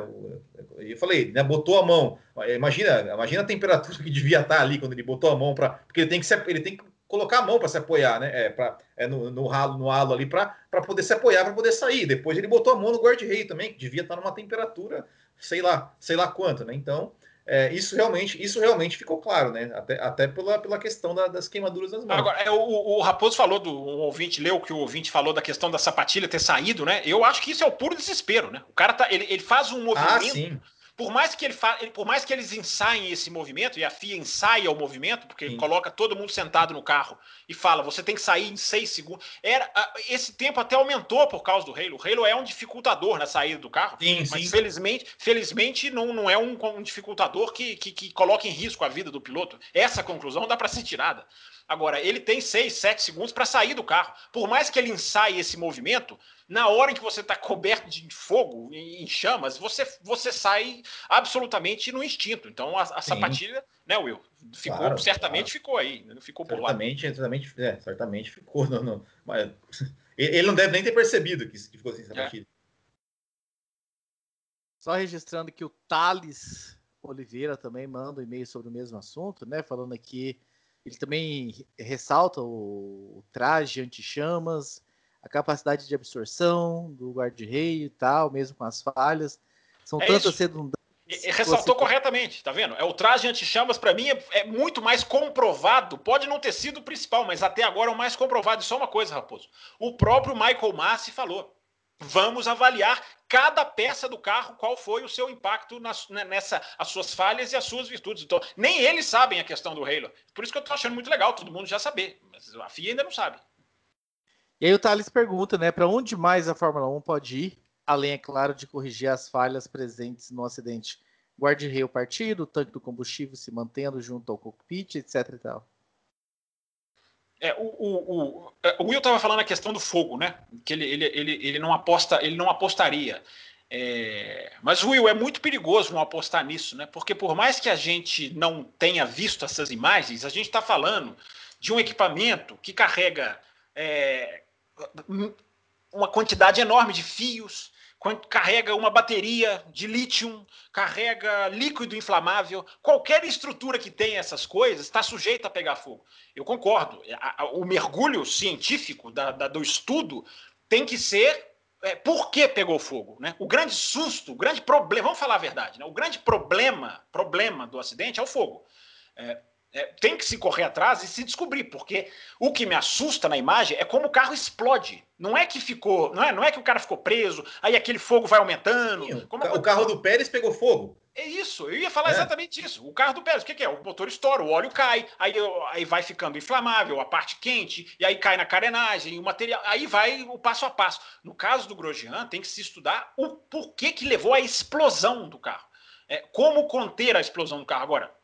Eu falei, né? Botou a mão. Imagina, imagina a temperatura que devia estar ali quando ele botou a mão para, porque ele tem que ele tem que colocar a mão para se apoiar, né? É, pra, é no, no ralo, no halo ali para poder se apoiar, para poder sair. Depois ele botou a mão no guarda-rei também, que devia estar numa temperatura, sei lá, sei lá quanto, né? Então, é, isso realmente isso realmente ficou claro, né? Até, até pela, pela questão da, das queimaduras das mãos. Agora, é, o, o Raposo falou do o ouvinte, leu que o ouvinte falou da questão da sapatilha ter saído, né? Eu acho que isso é o puro desespero, né? O cara tá, ele, ele faz um movimento. Ah, por mais que ele fa... por mais que eles ensaiem esse movimento e a FIA ensaia o movimento, porque ele coloca todo mundo sentado no carro e fala, você tem que sair em seis segundos. Era esse tempo até aumentou por causa do Halo. O Halo é um dificultador na saída do carro, sim, mas sim. felizmente, felizmente não, não é um, um dificultador que, que, que coloca em risco a vida do piloto. Essa conclusão dá para ser tirada. Agora, ele tem 6, 7 segundos para sair do carro. Por mais que ele ensaie esse movimento, na hora em que você está coberto de fogo, em chamas, você, você sai absolutamente no instinto. Então, a, a sapatilha, né, Will? Ficou, claro, certamente claro. ficou aí. Não ficou por certamente, lá. Certamente, é, certamente ficou. No, no, mas, ele não deve nem ter percebido que, que ficou sem sapatilha. É. Só registrando que o Thales Oliveira também manda um e-mail sobre o mesmo assunto, né? Falando aqui ele também ressalta o, o traje anti-chamas, a capacidade de absorção do guarda-rei e tal, mesmo com as falhas. São é tantas redundâncias. E, ressaltou você... corretamente, tá vendo? É o traje anti-chamas para mim é, é, muito mais comprovado. Pode não ter sido o principal, mas até agora é o mais comprovado. E só uma coisa, Raposo. O próprio Michael Massi falou: vamos avaliar cada peça do carro, qual foi o seu impacto nas, né, nessa, as suas falhas e as suas virtudes. Então, nem eles sabem a questão do Halo. Por isso que eu tô achando muito legal, todo mundo já saber. Mas a FIA ainda não sabe. E aí o Thales pergunta, né, para onde mais a Fórmula 1 pode ir, além, é claro, de corrigir as falhas presentes no acidente. Guarda-reio partido, o tanque do combustível se mantendo junto ao cockpit, etc e tal. É, o, o, o, é, o Will estava falando a questão do fogo, né? Que ele, ele, ele, ele não aposta, ele não apostaria. É, mas Will é muito perigoso não apostar nisso, né? Porque por mais que a gente não tenha visto essas imagens, a gente está falando de um equipamento que carrega é, uma quantidade enorme de fios, carrega uma bateria de lítio, carrega líquido inflamável, qualquer estrutura que tenha essas coisas está sujeita a pegar fogo. Eu concordo. O mergulho científico da, da, do estudo tem que ser é, por que pegou fogo, né? O grande susto, o grande problema, vamos falar a verdade, né? O grande problema, problema do acidente é o fogo. É, é, tem que se correr atrás e se descobrir, porque o que me assusta na imagem é como o carro explode. Não é que ficou, não é, não é que o cara ficou preso, aí aquele fogo vai aumentando. Sim, o carro do Pérez pegou fogo. É isso, eu ia falar é. exatamente isso. O carro do Pérez, o que, que, é? O motor estoura, o óleo cai, aí, aí vai ficando inflamável, a parte quente, e aí cai na carenagem, o material, aí vai o passo a passo. No caso do Grosjean, tem que se estudar o porquê que levou à explosão do carro. É, como conter a explosão do carro. Agora,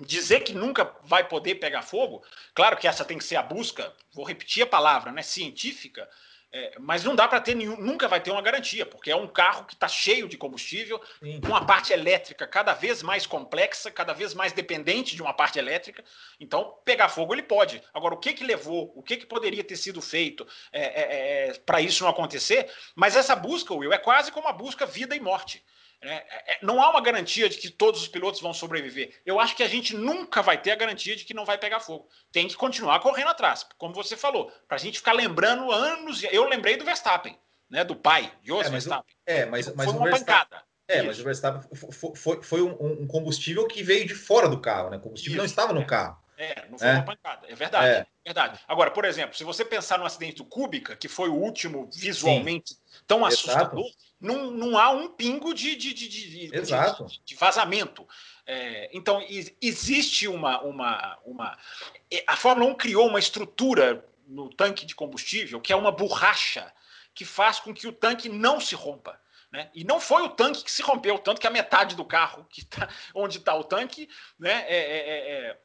dizer que nunca vai poder pegar fogo, claro que essa tem que ser a busca, vou repetir a palavra, né, científica, é, mas não dá para ter nenhum, nunca vai ter uma garantia, porque é um carro que está cheio de combustível, Sim. uma parte elétrica cada vez mais complexa, cada vez mais dependente de uma parte elétrica. Então, pegar fogo ele pode. Agora, o que que levou, o que que poderia ter sido feito é, é, é para isso não acontecer? Mas essa busca, Will, é quase como a busca vida e morte. É, é, é, não há uma garantia de que todos os pilotos vão sobreviver. Eu acho que a gente nunca vai ter a garantia de que não vai pegar fogo. Tem que continuar correndo atrás, como você falou, para a gente ficar lembrando anos. Eu lembrei do Verstappen, né, do pai, de Jos é, Verstappen. é, mas, mas foi uma pancada. É, Isso. mas o Verstappen foi, foi, foi um, um, combustível que veio de fora do carro, né? O combustível Isso, não estava no é. carro. É, não foi é. uma pancada. É verdade. É. verdade. Agora, por exemplo, se você pensar no acidente do Kubica, que foi o último visualmente Sim. tão Exato. Não, não há um pingo de, de, de, de, Exato. de, de vazamento. É, então, existe uma, uma, uma. A Fórmula 1 criou uma estrutura no tanque de combustível que é uma borracha que faz com que o tanque não se rompa. Né? E não foi o tanque que se rompeu, tanto que a metade do carro que tá, onde está o tanque né, é, é, é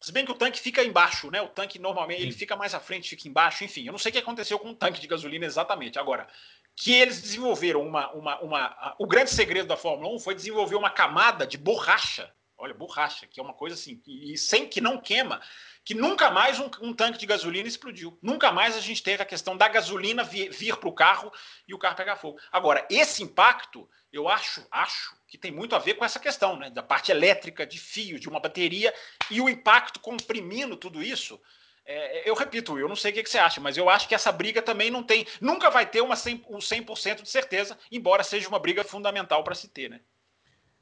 Se bem que o tanque fica embaixo, né? O tanque normalmente Sim. ele fica mais à frente, fica embaixo, enfim. Eu não sei o que aconteceu com o tanque de gasolina exatamente. Agora, que eles desenvolveram uma, uma, uma. O grande segredo da Fórmula 1 foi desenvolver uma camada de borracha. Olha, borracha, que é uma coisa assim, e sem que não queima, que nunca mais um, um tanque de gasolina explodiu. Nunca mais a gente teve a questão da gasolina vir, vir para o carro e o carro pegar fogo. Agora, esse impacto, eu acho, acho que tem muito a ver com essa questão, né? Da parte elétrica, de fio, de uma bateria, e o impacto comprimindo tudo isso. É, eu repito, eu não sei o que, que, você acha, mas eu acho que essa briga também não tem, nunca vai ter uma 100, um 100% de certeza, embora seja uma briga fundamental para se ter, né?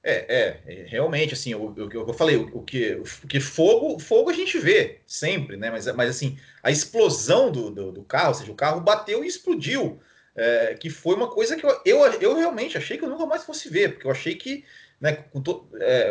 É, é, é, realmente, assim, o, o, o, eu falei, o, o, que, o que fogo, fogo a gente vê sempre, né? Mas, mas assim, a explosão do, do, do carro, ou seja, o carro bateu e explodiu é, que foi uma coisa que eu, eu, eu, realmente achei que eu nunca mais fosse ver, porque eu achei que né, to, é,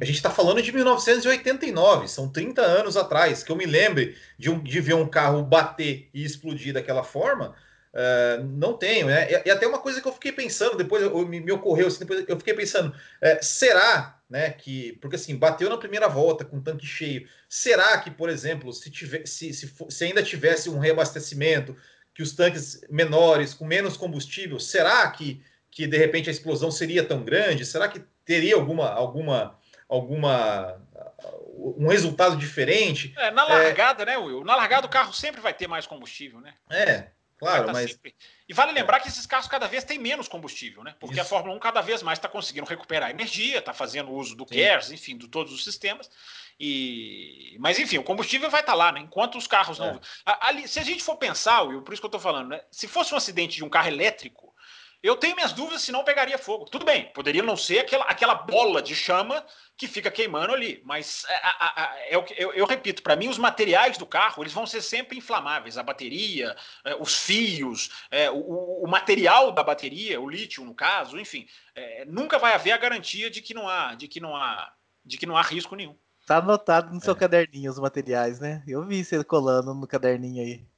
a gente está falando de 1989, são 30 anos atrás, que eu me lembre de, um, de ver um carro bater e explodir daquela forma. É, não tenho, né? E, e, até uma coisa que eu fiquei pensando, depois eu, me, me, ocorreu, assim, depois eu fiquei pensando, é, será, né, que, porque assim, bateu na primeira volta com tanque cheio, será que, por exemplo, se, tiver, se, se, se ainda tivesse um reabastecimento, que os tanques menores, com menos combustível, será que, que de repente a explosão seria tão grande? Será que teria alguma alguma alguma um resultado diferente? É, na largada, é... né, Will? Na largada o carro sempre vai ter mais combustível, né? É, claro, tá mas sempre... E vale lembrar é. que esses carros cada vez têm menos combustível, né? Porque Isso. a Fórmula 1 cada vez mais está conseguindo recuperar energia, está fazendo uso do CARES, enfim, de todos os sistemas. E... Mas, enfim, o combustível vai estar tá lá, né? Enquanto os carros não. É. Ali, se a gente for pensar, Will, por isso que eu estou falando, né? Se fosse um acidente de um carro elétrico, eu tenho minhas dúvidas se não pegaria fogo. Tudo bem, poderia não ser aquela, aquela bola de chama que fica queimando ali, mas é, é, é, eu, eu, repito, para mim os materiais do carro eles vão ser sempre inflamáveis, a bateria, é, os fios, é, o, o, material da bateria, o lítio no caso, enfim, é, nunca vai haver a garantia de que não há, de que não há, de que não há risco nenhum. Tá anotado no seu é. caderninho os materiais, né? Eu vi você colando no caderninho aí.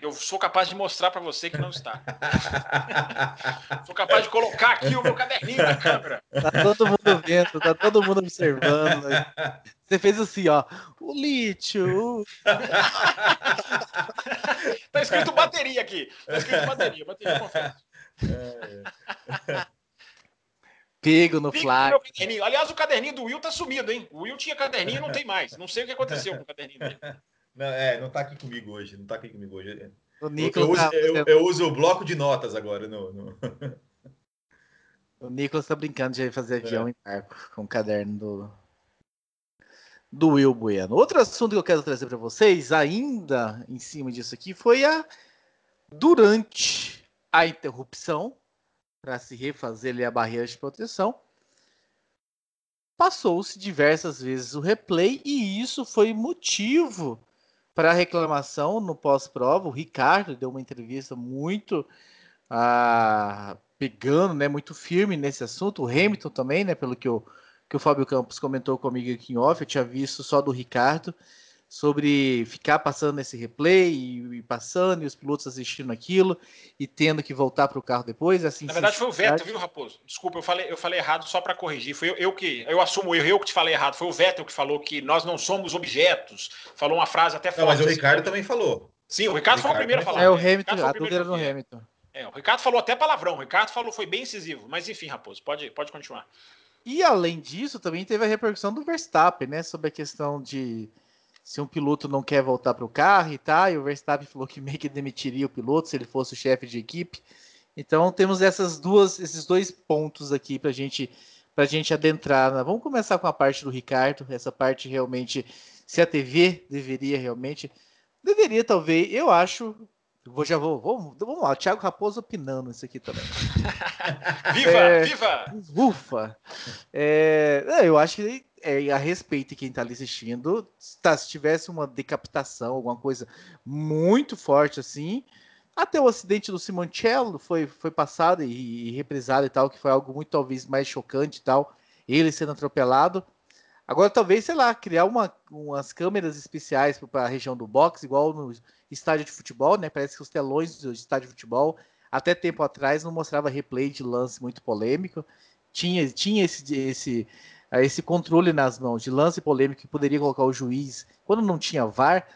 Eu sou capaz de mostrar para você que não está. sou capaz de colocar aqui o meu caderninho na câmera. Tá todo mundo vendo, tá todo mundo observando. Você fez assim, ó. O lítio. tá escrito bateria aqui. Tá escrito bateria, bateria confesso. É. Pego no flag. Aliás, o caderninho do Will tá sumido, hein? O Will tinha caderninho e não tem mais. Não sei o que aconteceu com o caderninho dele. Não, é, não tá aqui comigo hoje. Não tá aqui comigo hoje. O Nicolas eu, eu, tá... uso, eu, eu, uso o bloco de notas agora. No, no... O Nicolas tá brincando de fazer avião é. em barco com o caderno do, do Will Bueno. Outro assunto que eu quero trazer para vocês, ainda em cima disso aqui, foi a durante a interrupção para se refazer ali a barreira de proteção. Passou-se diversas vezes o replay e isso foi motivo para reclamação no pós-prova. O Ricardo deu uma entrevista muito ah, pegando, né, muito firme nesse assunto. O Hamilton também, né, pelo que o, que o Fábio Campos comentou comigo aqui em off, eu tinha visto só do Ricardo sobre ficar passando esse replay e, e, passando e os pilotos assistindo aquilo e tendo que voltar para o carro depois. Assim, Na verdade foi o Vettel, viu, Raposo? Desculpa, eu falei, eu falei errado só para corrigir. Foi eu, eu, que eu assumo o erro, eu que te falei errado. Foi o Vettel que falou que nós não somos objetos. Falou uma frase até forte. Não, mas o Ricardo assim. também falou. Sim, o Ricardo, o Ricardo foi o primeiro a falar. É o Hamilton, a dúvida era no Hamilton. É, o Ricardo falou até palavrão. O Ricardo falou foi bem incisivo. Mas enfim, Raposo, pode, pode continuar. E além disso, também teve a repercussão do Verstappen, né, sobre a questão de se um piloto não quer voltar para o carro e tá, e o Verstappen falou que meio que demitiria o piloto se ele fosse o chefe de equipe. Então temos essas duas, esses dois pontos aqui para gente, a gente adentrar. Né? Vamos começar com a parte do Ricardo, essa parte realmente, se a TV deveria realmente, deveria talvez, eu acho, Vou, já vou, vamos, vamos lá, o Thiago Raposo opinando isso aqui também. viva, é, viva! Ufa! É, eu acho que é, a respeito de quem está ali assistindo, tá, se tivesse uma decapitação, alguma coisa muito forte assim, até o acidente do Simoncello foi, foi passado e, e reprisado e tal, que foi algo muito talvez mais chocante e tal, ele sendo atropelado. Agora, talvez, sei lá, criar uma, umas câmeras especiais para a região do boxe, igual no estádio de futebol, né? Parece que os telões do estádio de futebol, até tempo atrás, não mostrava replay de lance muito polêmico. Tinha, tinha esse, esse esse controle nas mãos de lance polêmico que poderia colocar o juiz quando não tinha VAR,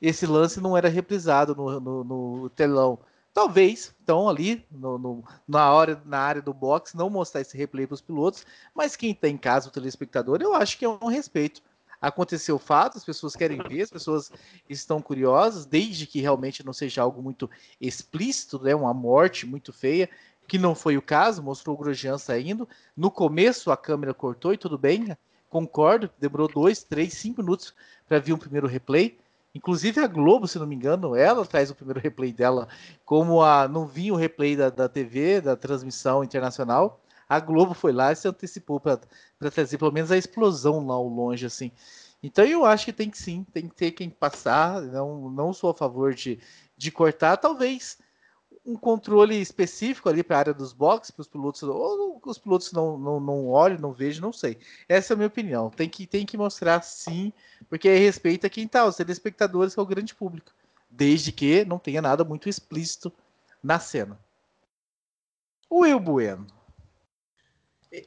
esse lance não era reprisado no, no, no telão. Talvez, então, ali no, no, na, hora, na área do box, não mostrar esse replay para os pilotos, mas quem está em casa, o telespectador, eu acho que é um respeito. Aconteceu o fato, as pessoas querem ver, as pessoas estão curiosas, desde que realmente não seja algo muito explícito, né, uma morte muito feia, que não foi o caso, mostrou o Grosjean saindo. No começo a câmera cortou e tudo bem, concordo, demorou dois, três, cinco minutos para vir um primeiro replay. Inclusive a Globo, se não me engano, ela traz o primeiro replay dela, como a não vinha o replay da, da TV, da transmissão internacional, a Globo foi lá e se antecipou para trazer pelo menos a explosão lá ao longe, assim. Então eu acho que tem que sim, tem que ter quem passar, não, não sou a favor de, de cortar, talvez um controle específico ali para a área dos boxes, para os pilotos, ou os pilotos não, não, não olham, não vejam, não sei. Essa é a minha opinião. Tem que, tem que mostrar sim, porque respeita quem está, os telespectadores, que é o grande público. Desde que não tenha nada muito explícito na cena. Will Bueno.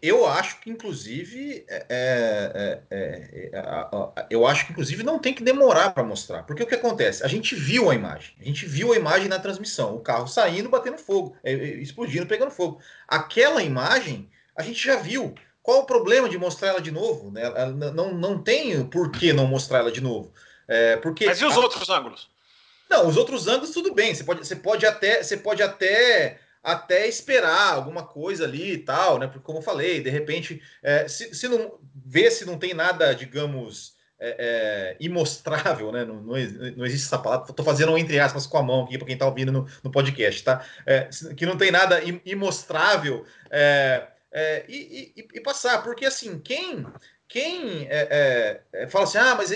Eu acho que, inclusive, é, é, é, é eu acho que, inclusive, não tem que demorar para mostrar. Porque o que acontece? A gente viu a imagem. A gente viu a imagem na transmissão. O carro saindo, batendo fogo, é, é, explodindo, pegando fogo. Aquela imagem, a gente já viu. Qual o problema de mostrar ela de novo? Né? Não, não tem por que não mostrar ela de novo. porque Mas e os a... outros ângulos? Não, os outros ângulos, tudo bem. Você pode, você pode até. Você pode até até esperar alguma coisa ali e tal, né? Porque, como eu falei, de repente, é, se, se não vê se não tem nada, digamos, é, é, imostrável, né? Não, não, não, existe essa palavra. Estou fazendo um entre aspas com a mão aqui para quem está ouvindo no, no, podcast, tá? É, que não tem nada imostrável é, é, e, e, e, passar, porque assim, quem quem fala assim, ah, mas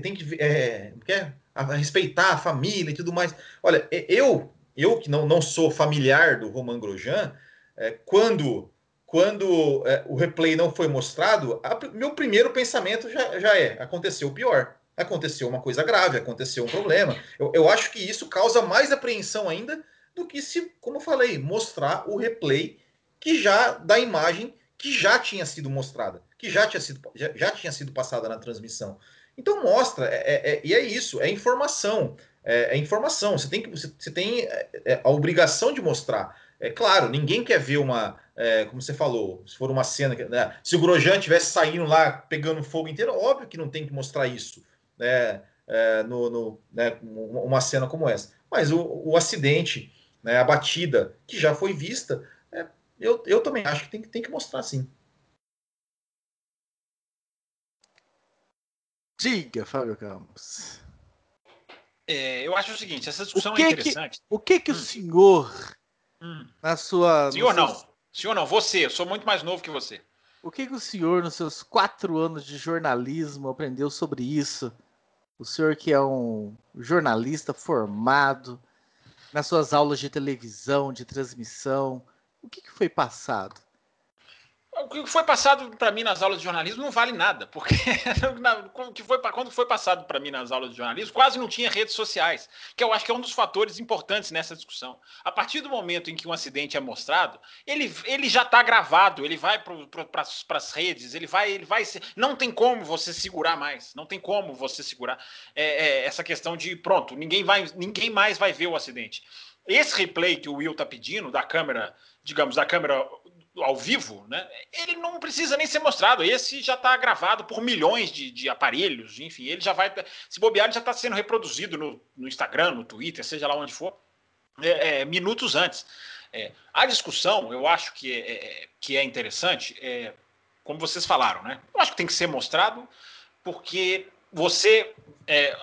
tem que, é, quer respeitar a família e tudo mais. Olha, eu eu que não, não sou familiar do Roman Grosjean, é, quando, quando é, o replay não foi mostrado, a, meu primeiro pensamento já, já é: aconteceu o pior. Aconteceu uma coisa grave, aconteceu um problema. Eu, eu acho que isso causa mais apreensão ainda do que se, como eu falei, mostrar o replay que já da imagem que já tinha sido mostrada, que já tinha sido, já, já tinha sido passada na transmissão. Então mostra, é, é, é, e é isso, é informação é, é informação. Você tem, que, você, você tem é, é, a obrigação de mostrar. É claro, ninguém quer ver uma, é, como você falou, se for uma cena, né, se o Grosjean tivesse saindo lá pegando fogo inteiro, óbvio que não tem que mostrar isso, né, é, no, no né, uma cena como essa. Mas o, o acidente, né, a batida que já foi vista, é, eu, eu também acho que tem, tem que mostrar sim. Diga, Fábio Campos. É, eu acho o seguinte, essa discussão é interessante. Que, o que que hum. o senhor, hum. na sua... Senhor não, seus... senhor não, você, eu sou muito mais novo que você. O que que o senhor, nos seus quatro anos de jornalismo, aprendeu sobre isso? O senhor que é um jornalista formado, nas suas aulas de televisão, de transmissão, o que, que foi passado? O que foi passado para mim nas aulas de jornalismo não vale nada, porque que foi, quando foi passado para mim nas aulas de jornalismo, quase não tinha redes sociais, que eu acho que é um dos fatores importantes nessa discussão. A partir do momento em que um acidente é mostrado, ele, ele já está gravado, ele vai para as redes, ele vai, ele vai. Não tem como você segurar mais, não tem como você segurar é, é, essa questão de pronto, ninguém, vai, ninguém mais vai ver o acidente. Esse replay que o Will está pedindo da câmera, digamos, da câmera ao vivo, né, ele não precisa nem ser mostrado. Esse já está gravado por milhões de, de, aparelhos, enfim, ele já vai. Se bobear, ele já está sendo reproduzido no, no, Instagram, no Twitter, seja lá onde for, é, é, minutos antes. É, a discussão, eu acho que é, é que é interessante, é, como vocês falaram, né? Eu acho que tem que ser mostrado, porque você, é,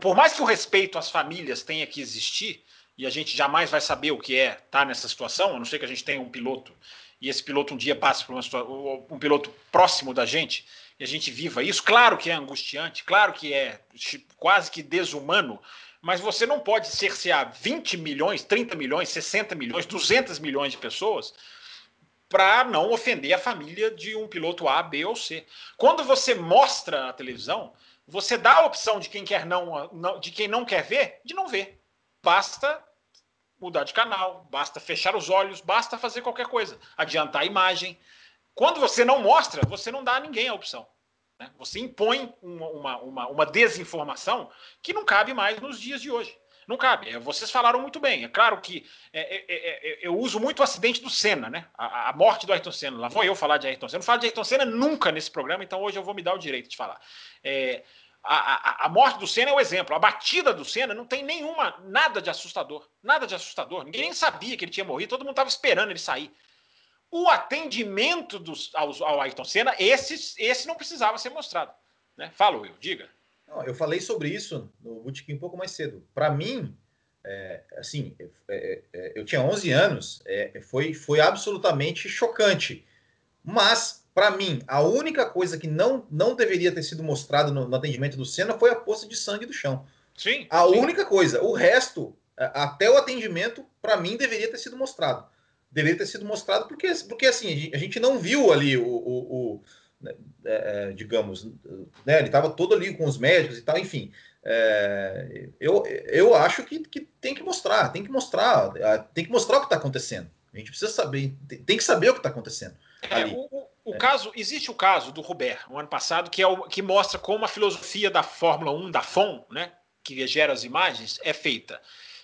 por mais que o respeito às famílias tenha que existir, e a gente jamais vai saber o que é estar tá nessa situação, a não ser que a gente tenha um piloto e esse piloto um dia passe por uma situação, um piloto próximo da gente, e a gente viva isso, claro que é angustiante, claro que é quase que desumano, mas você não pode cercear 20 milhões, 30 milhões, 60 milhões, 200 milhões de pessoas para não ofender a família de um piloto A, B ou C. Quando você mostra na televisão, você dá a opção de quem quer não, de quem não quer ver, de não ver. Basta mudar de canal, basta fechar os olhos, basta fazer qualquer coisa, adiantar a imagem. Quando você não mostra, você não dá a ninguém a opção. Né? Você impõe uma, uma, uma, uma desinformação que não cabe mais nos dias de hoje. Não cabe. É, vocês falaram muito bem. É claro que é, é, é, é, eu uso muito o acidente do Senna, né? A, a, morte do Ayrton Senna. Lá vou eu falar de Ayrton Senna. Eu não falo de Ayrton Senna nunca nesse programa, então hoje eu vou me dar o direito de falar. A, a, a, morte do Senna é o exemplo. A batida do Senna não tem nenhuma, nada de assustador. Nada de assustador. Ninguém nem sabia que ele tinha morrido, todo mundo estava esperando ele sair. O atendimento dos, aos, ao Ayrton Senna, esse, esse não precisava ser mostrado. Né? Fala, Will, diga. Não, eu falei sobre isso no Botequim um pouco mais cedo. Para mim, é, assim, é, é, é eu tinha 11 anos, é, foi, foi absolutamente chocante. Mas, para mim, a única coisa que não, não deveria ter sido mostrada no, no, atendimento do Senna foi a poça de sangue do chão. Sim. A sim. única coisa. O resto, até o atendimento, para mim, deveria ter sido mostrado. Deveria ter sido mostrado porque, porque assim, a gente não viu ali o, o, o né, é, é, digamos, né, ele estava todo ali com os médicos e tal, enfim. É, eu, eu acho que, que tem que mostrar, tem que mostrar, tem que mostrar o que está acontecendo. A gente precisa saber, tem que saber o que está acontecendo. É, o, o é. caso, existe o caso do Robert, no ano passado, que, é o, que mostra como a filosofia da Fórmula 1, da FOM, né, que gera as imagens, é feita.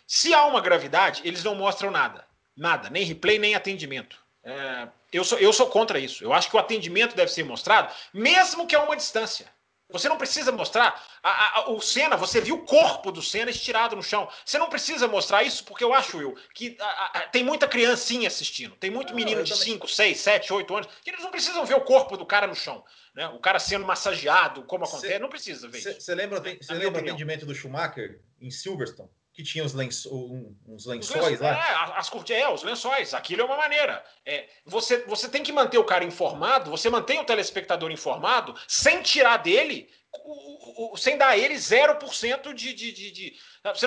Se há uma gravidade, eles não mostram nada. Nada, nem replay, nem atendimento. É, eu, sou, eu sou contra isso. Eu acho que o atendimento deve ser mostrado, mesmo que a uma distância. Você não precisa mostrar a, a, o Senna, você viu o corpo do Senna estirado no chão. Você não precisa mostrar isso, porque eu acho, Will, que a, tem muita criancinha assistindo. Tem muito menino de 5, 6, 7, 8 anos, que eles não precisam ver o corpo do cara no chão. Né? O cara sendo massageado, como acontece, cê, não precisa ver. Você lembra, cê lembra o atendimento do Schumacher em Silverstone? Que tinha os lenço, um, uns lençóis lá. É, as cortinas, é, os lençóis. Aquilo é uma maneira. É, você, você tem que manter o cara informado, você mantém o telespectador informado, sem tirar dele, o, o, sem dar a ele 0% de, de, de, de.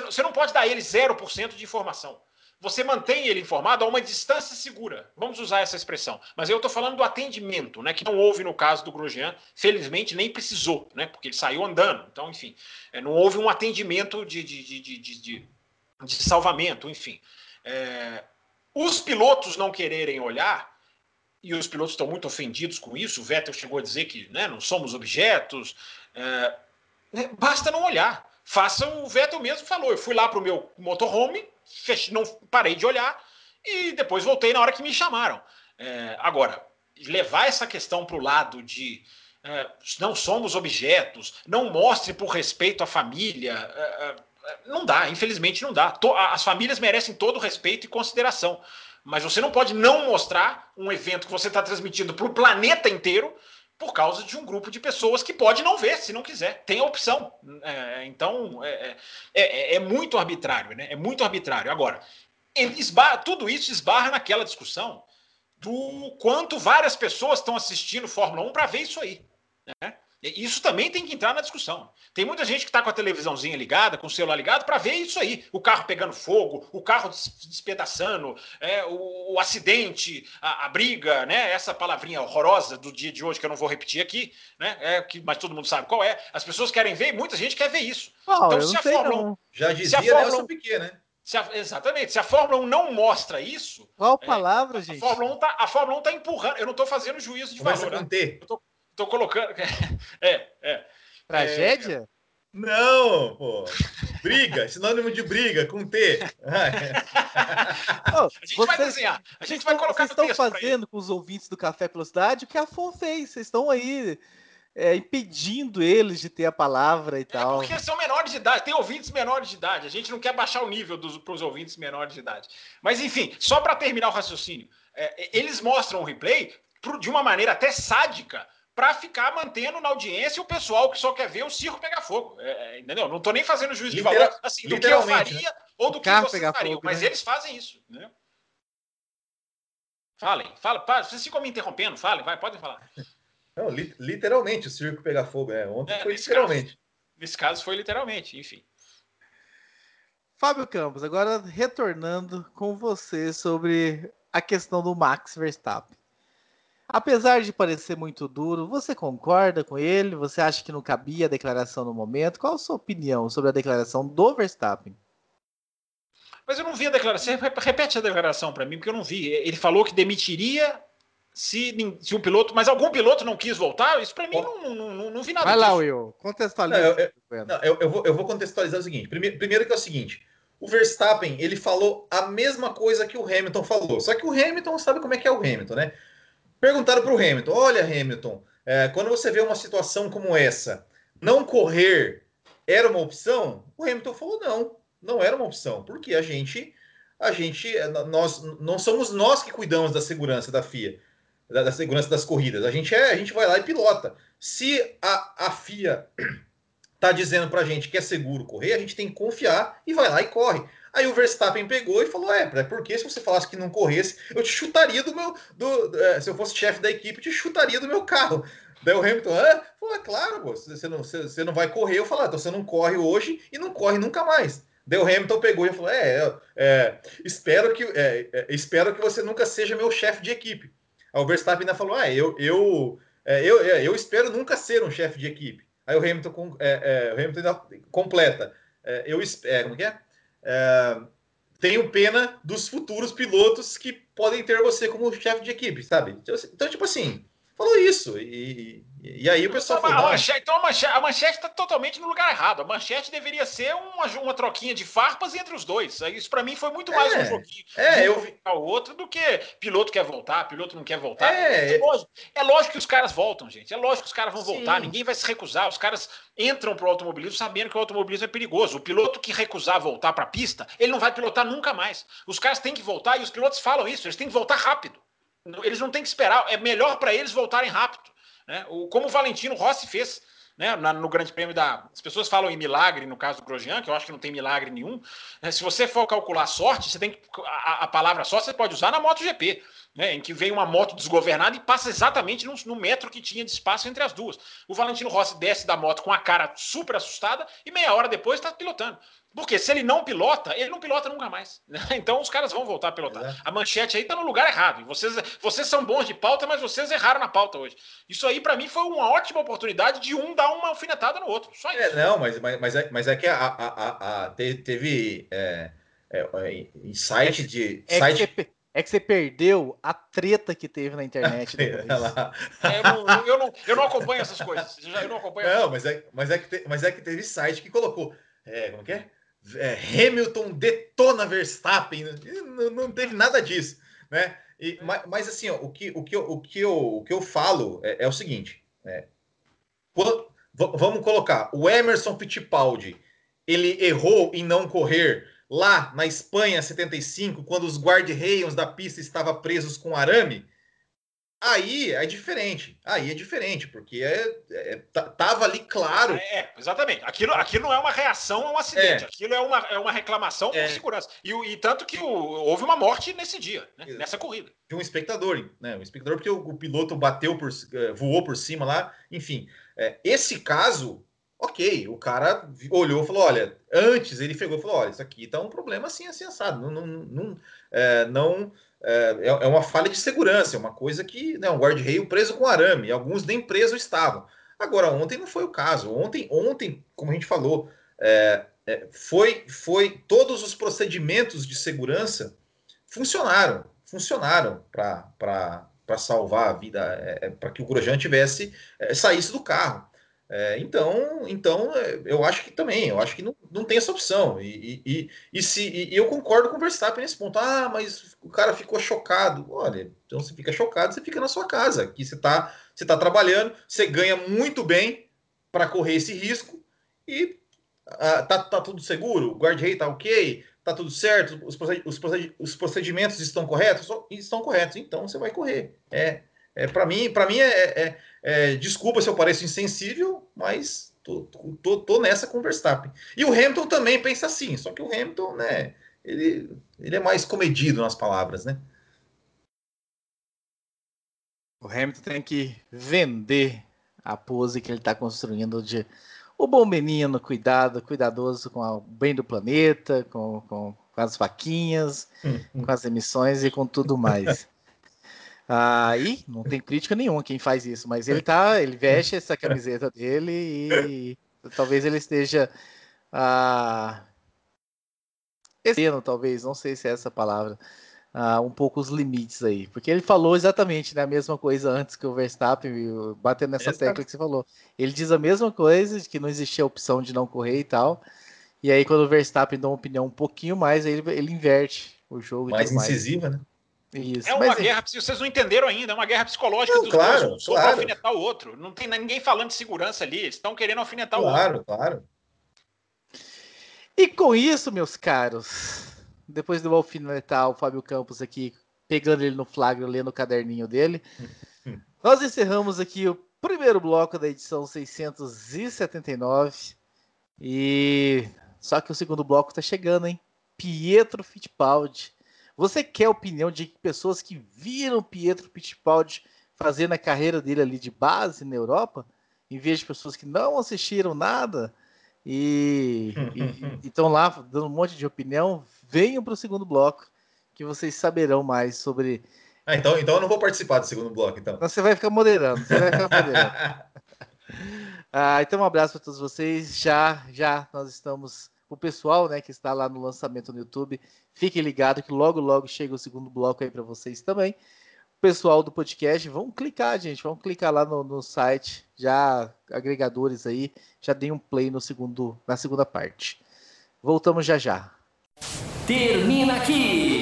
Você não pode dar a ele 0% de informação você mantém ele informado a uma distância segura. Vamos usar essa expressão. Mas eu estou falando do atendimento, né? Que não houve no caso do Grosjean, felizmente nem precisou, né? Porque ele saiu andando. Então, enfim, é, não houve um atendimento de, de, de, de, de, de salvamento, enfim. É, os pilotos não quererem olhar, e os pilotos estão muito ofendidos com isso, o Vettel chegou a dizer que né, não somos objetos. É, né, basta não olhar. Faça o Vettel mesmo falou. Eu fui lá para o meu motorhome, fechei, não parei de olhar e depois voltei na hora que me chamaram. É, agora, levar essa questão para o lado de é, não somos objetos, não mostre por respeito à família. É, é não dá, infelizmente não dá. As famílias merecem todo o respeito e consideração. Mas você não pode não mostrar um evento que você está transmitindo para o planeta inteiro por causa de um grupo de pessoas que pode não ver se não quiser. Tem a opção. É, então, é é, é, é, muito arbitrário, né? É muito arbitrário. Agora, esbarra, tudo isso esbarra naquela discussão do quanto várias pessoas estão assistindo Fórmula 1 para ver isso aí. Né? Isso também tem que entrar na discussão. Tem muita gente que está com a televisãozinha ligada, com o celular ligado, para ver isso aí: o carro pegando fogo, o carro despedaçando, é, o, o acidente, a, a, briga, né? Essa palavrinha horrorosa do dia de hoje que eu não vou repetir aqui, né? É, que, mas todo mundo sabe qual é. As pessoas querem ver, muita gente quer ver isso. Oh, então, se a Fórmula 1. Já dizia se a Fórmula 1, Piquet, né? Se a, exatamente. Se a Fórmula 1 não mostra isso. Qual é, palavra, a, gente? Fórmula 1 tá, a Fórmula 1 tá empurrando. Eu não estou fazendo juízo de Começa valor. Com né? T. Eu tô, Tô colocando. É, é. Tragédia? É... Não, pô. Briga, sinônimo de briga, com T. a gente vocês, vai desenhar. A gente vai colocar Vocês estão fazendo com os ouvintes do Café Velocidade o que a FON fez. Vocês estão aí é, impedindo eles de ter a palavra e é tal. Porque são menores de idade, tem ouvintes menores de idade. A gente não quer baixar o nível para os ouvintes menores de idade. Mas, enfim, só para terminar o raciocínio, é, eles mostram o replay de uma maneira até sádica para ficar mantendo na audiência o pessoal que só quer ver o circo pegar fogo. É, é entendeu? Não estou nem fazendo juízo de valor assim, do que eu faria né? ou do que vocês fariam, fogo, mas né? eles fazem isso. Né? Falem, fala, vocês ficam me interrompendo, falem, vai, podem falar. Não, li literalmente o circo pegar fogo. É, ontem é, foi nesse literalmente. Caso, nesse caso foi literalmente, enfim. Fábio Campos, agora retornando com você sobre a questão do Max Verstappen. Apesar de parecer muito duro, você concorda com ele? Você acha que não cabia a declaração no momento? Qual a sua opinião sobre a declaração do Verstappen? Mas eu não vi a declaração. Repete a declaração para mim, porque eu não vi. Ele falou que demitiria se, se um piloto, mas algum piloto não quis voltar, isso para mim não, não, não, não, vi nada. Vai disso. lá, Will, contextualiza. Não, eu, eu, não, eu, eu, vou, eu vou contextualizar o seguinte: primeiro, primeiro que é o seguinte. O Verstappen, ele falou a mesma coisa que o Hamilton falou. Só que o Hamilton sabe como é que é o Hamilton, né? Perguntaram para o Hamilton: olha, Hamilton, é, quando você vê uma situação como essa, não correr era uma opção? O Hamilton falou: não, não era uma opção, porque a gente, a gente, nós não somos nós que cuidamos da segurança da FIA da, da, segurança das corridas. A gente é, a gente vai lá e pilota. Se a, a FIA tá dizendo pra gente que é seguro correr, a gente tem que confiar e vai lá e corre. Aí o Verstappen pegou e falou: É, porque se você falasse que não corresse, eu te chutaria do meu. Do, é, se eu fosse chefe da equipe, eu te chutaria do meu carro. Daí o Hamilton, ah, falou, é claro, você não, você não vai correr. Eu falei, ah, então você não corre hoje e não corre nunca mais. Daí o Hamilton pegou e falou: É, é espero, que, é, é, espero que você nunca seja meu chefe de equipe. Aí o Verstappen ainda falou: ah, eu, eu, é, eu, é, eu espero nunca ser um chefe de equipe. Aí o Hamilton, é, é, o Hamilton ainda completa. É, eu é, como que é? É? Tenho pena dos futuros pilotos que podem ter você como chefe de equipe, sabe? Então, tipo assim, falou isso. E, e, aí o pessoal então. A manchete, então a manchete, a manchete está totalmente no lugar errado. A manchete deveria ser uma, uma troquinha de farpas entre os dois. Isso para mim foi muito mais é, um joguinho é, eu vi o outro do que piloto quer voltar, piloto não quer voltar. É, é, lógico, é lógico que os caras voltam, gente. É lógico que os caras vão sim. voltar. Ninguém vai se recusar. Os caras entram para o automobilismo sabendo que o automobilismo é perigoso. O piloto que recusar voltar para a pista, ele não vai pilotar nunca mais. Os caras têm que voltar e os pilotos falam isso. Eles têm que voltar rápido. Eles não têm que esperar. É melhor para eles voltarem rápido. Né? O, como o Valentino Rossi fez né, no Grande Prêmio da. As pessoas falam em milagre no caso do Grosjean, que eu acho que não tem milagre nenhum. Né? Se você for calcular sorte, você tem que. A, a palavra sorte você pode usar na MotoGP, né, em que vem uma moto desgovernada e passa exatamente no, no, metro que tinha de espaço entre as duas. O Valentino Rossi desce da moto com a cara super assustada e meia hora depois está pilotando. Porque se ele não pilota, ele não pilota nunca mais. Né? Então os caras vão voltar a pilotar. É. A manchete aí tá no lugar errado. Vocês, vocês são bons de pauta, mas vocês erraram na pauta hoje. Isso aí, para mim, foi uma ótima oportunidade de um dar uma alfinetada no outro. Só é, isso. É, não, mas, mas, mas, é, mas é que a, a, a, a teve é, é, é, insight de. É, site... que é que você perdeu a treta que teve na internet. é, eu, não, eu, não, eu não acompanho essas coisas. Eu não acompanho. Não, mas é, mas, é que te, mas é que teve site que colocou. É, como que é? é, Hamilton detona Verstappen, não, não, teve nada disso, né? E, mas, mas, assim, ó, o, que, o, que eu, o, que eu, o que eu falo é, é o seguinte: é, quando, vamos colocar o Emerson Fittipaldi, ele errou em não correr lá na Espanha 75, quando os guarda-reios da pista estavam presos com arame. Aí é diferente. Aí é diferente, porque é, é, tava ali claro. É, exatamente. Aquilo, aquilo não é uma reação a um acidente, é. aquilo é uma, é uma reclamação é. por segurança. E, e tanto que o, houve uma morte nesse dia, né? nessa corrida. De um espectador, né? Um espectador, porque o, o piloto bateu por eh, voou por cima lá, enfim. É, esse caso, ok, o cara olhou e falou: olha, antes ele pegou e falou: olha, isso aqui tá um problema assim, assim, assado. Não, não, não, é, não é, é, é uma falha de segurança, é uma coisa que né, um guarda-reio preso com arame, alguns nem presos estavam. Agora, ontem não foi o caso. Ontem, ontem como a gente falou, é, é, foi, foi todos os procedimentos de segurança funcionaram, funcionaram para salvar a vida, é, é para que o Grosjean tivesse é, saísse do carro. É, então, então é, eu acho que também, eu acho que não, não tem essa opção. E, e, e se, e eu concordo com o Verstappen nesse ponto. Ah, mas o cara ficou chocado. Olha, então você fica chocado, você fica na sua casa. Aqui você está você tá trabalhando, você ganha muito bem para correr esse risco e ah, tá, tá tudo seguro, o guard-rei tá ok, tá tudo certo, os, os procedimentos estão corretos? Estão corretos, então você vai correr. É, é para mim, para mim é, é é, desculpa se eu pareço insensível, mas tô, tô, tô, nessa com o Verstappen. E o Hamilton também pensa assim, só que o Hamilton, né, ele, ele é mais comedido nas palavras, né? O Hamilton tem que vender a pose que ele está construindo de o bom menino, cuidado, cuidadoso com o bem do planeta, com, com, com as vaquinhas, com as emissões e com tudo mais. Aí não tem crítica nenhuma quem faz isso, mas ele tá, ele veste essa camiseta dele e talvez ele esteja ah, talvez, não sei se é essa palavra, uh, um pouco os limites aí. Porque ele falou exatamente né, a mesma coisa antes que o Verstappen, batendo nessa Exato. tecla que você falou. Ele diz a mesma coisa, de que não existia a opção de não correr e tal. E aí, quando o Verstappen dá uma opinião um pouquinho mais, ele, ele inverte o jogo. Mais incisiva, mais. né? Isso. É uma Mas, é guerra, vocês não entenderam ainda, é uma guerra psicológica não, dos claro, dois, um claro. alfinetar o outro. Não tem ninguém falando de segurança ali, eles estão querendo alfinetar claro, o outro. Claro, claro. E com isso, meus caros, depois do alfinetar o Fábio Campos aqui, pegando ele no flagra, lendo o caderninho dele, nós encerramos aqui o primeiro bloco da edição 679. E só que o segundo bloco está chegando, hein? Pietro Fittipaldi. Você quer a opinião de pessoas que viram Pietro Fittipaldi fazendo a carreira dele ali de base na Europa, em vez de pessoas que não assistiram nada e estão lá dando um monte de opinião? Venham para o segundo bloco, que vocês saberão mais sobre. Ah, então, então eu não vou participar do segundo bloco, então. então você vai ficar moderando, você vai ficar moderando. Ah, então um abraço para todos vocês. Já, já nós estamos o pessoal, né, que está lá no lançamento no YouTube, fiquem ligados que logo logo chega o segundo bloco aí para vocês também. O pessoal do podcast, vão clicar, gente, vão clicar lá no, no site, já agregadores aí, já deem um play no segundo na segunda parte. Voltamos já já. Termina aqui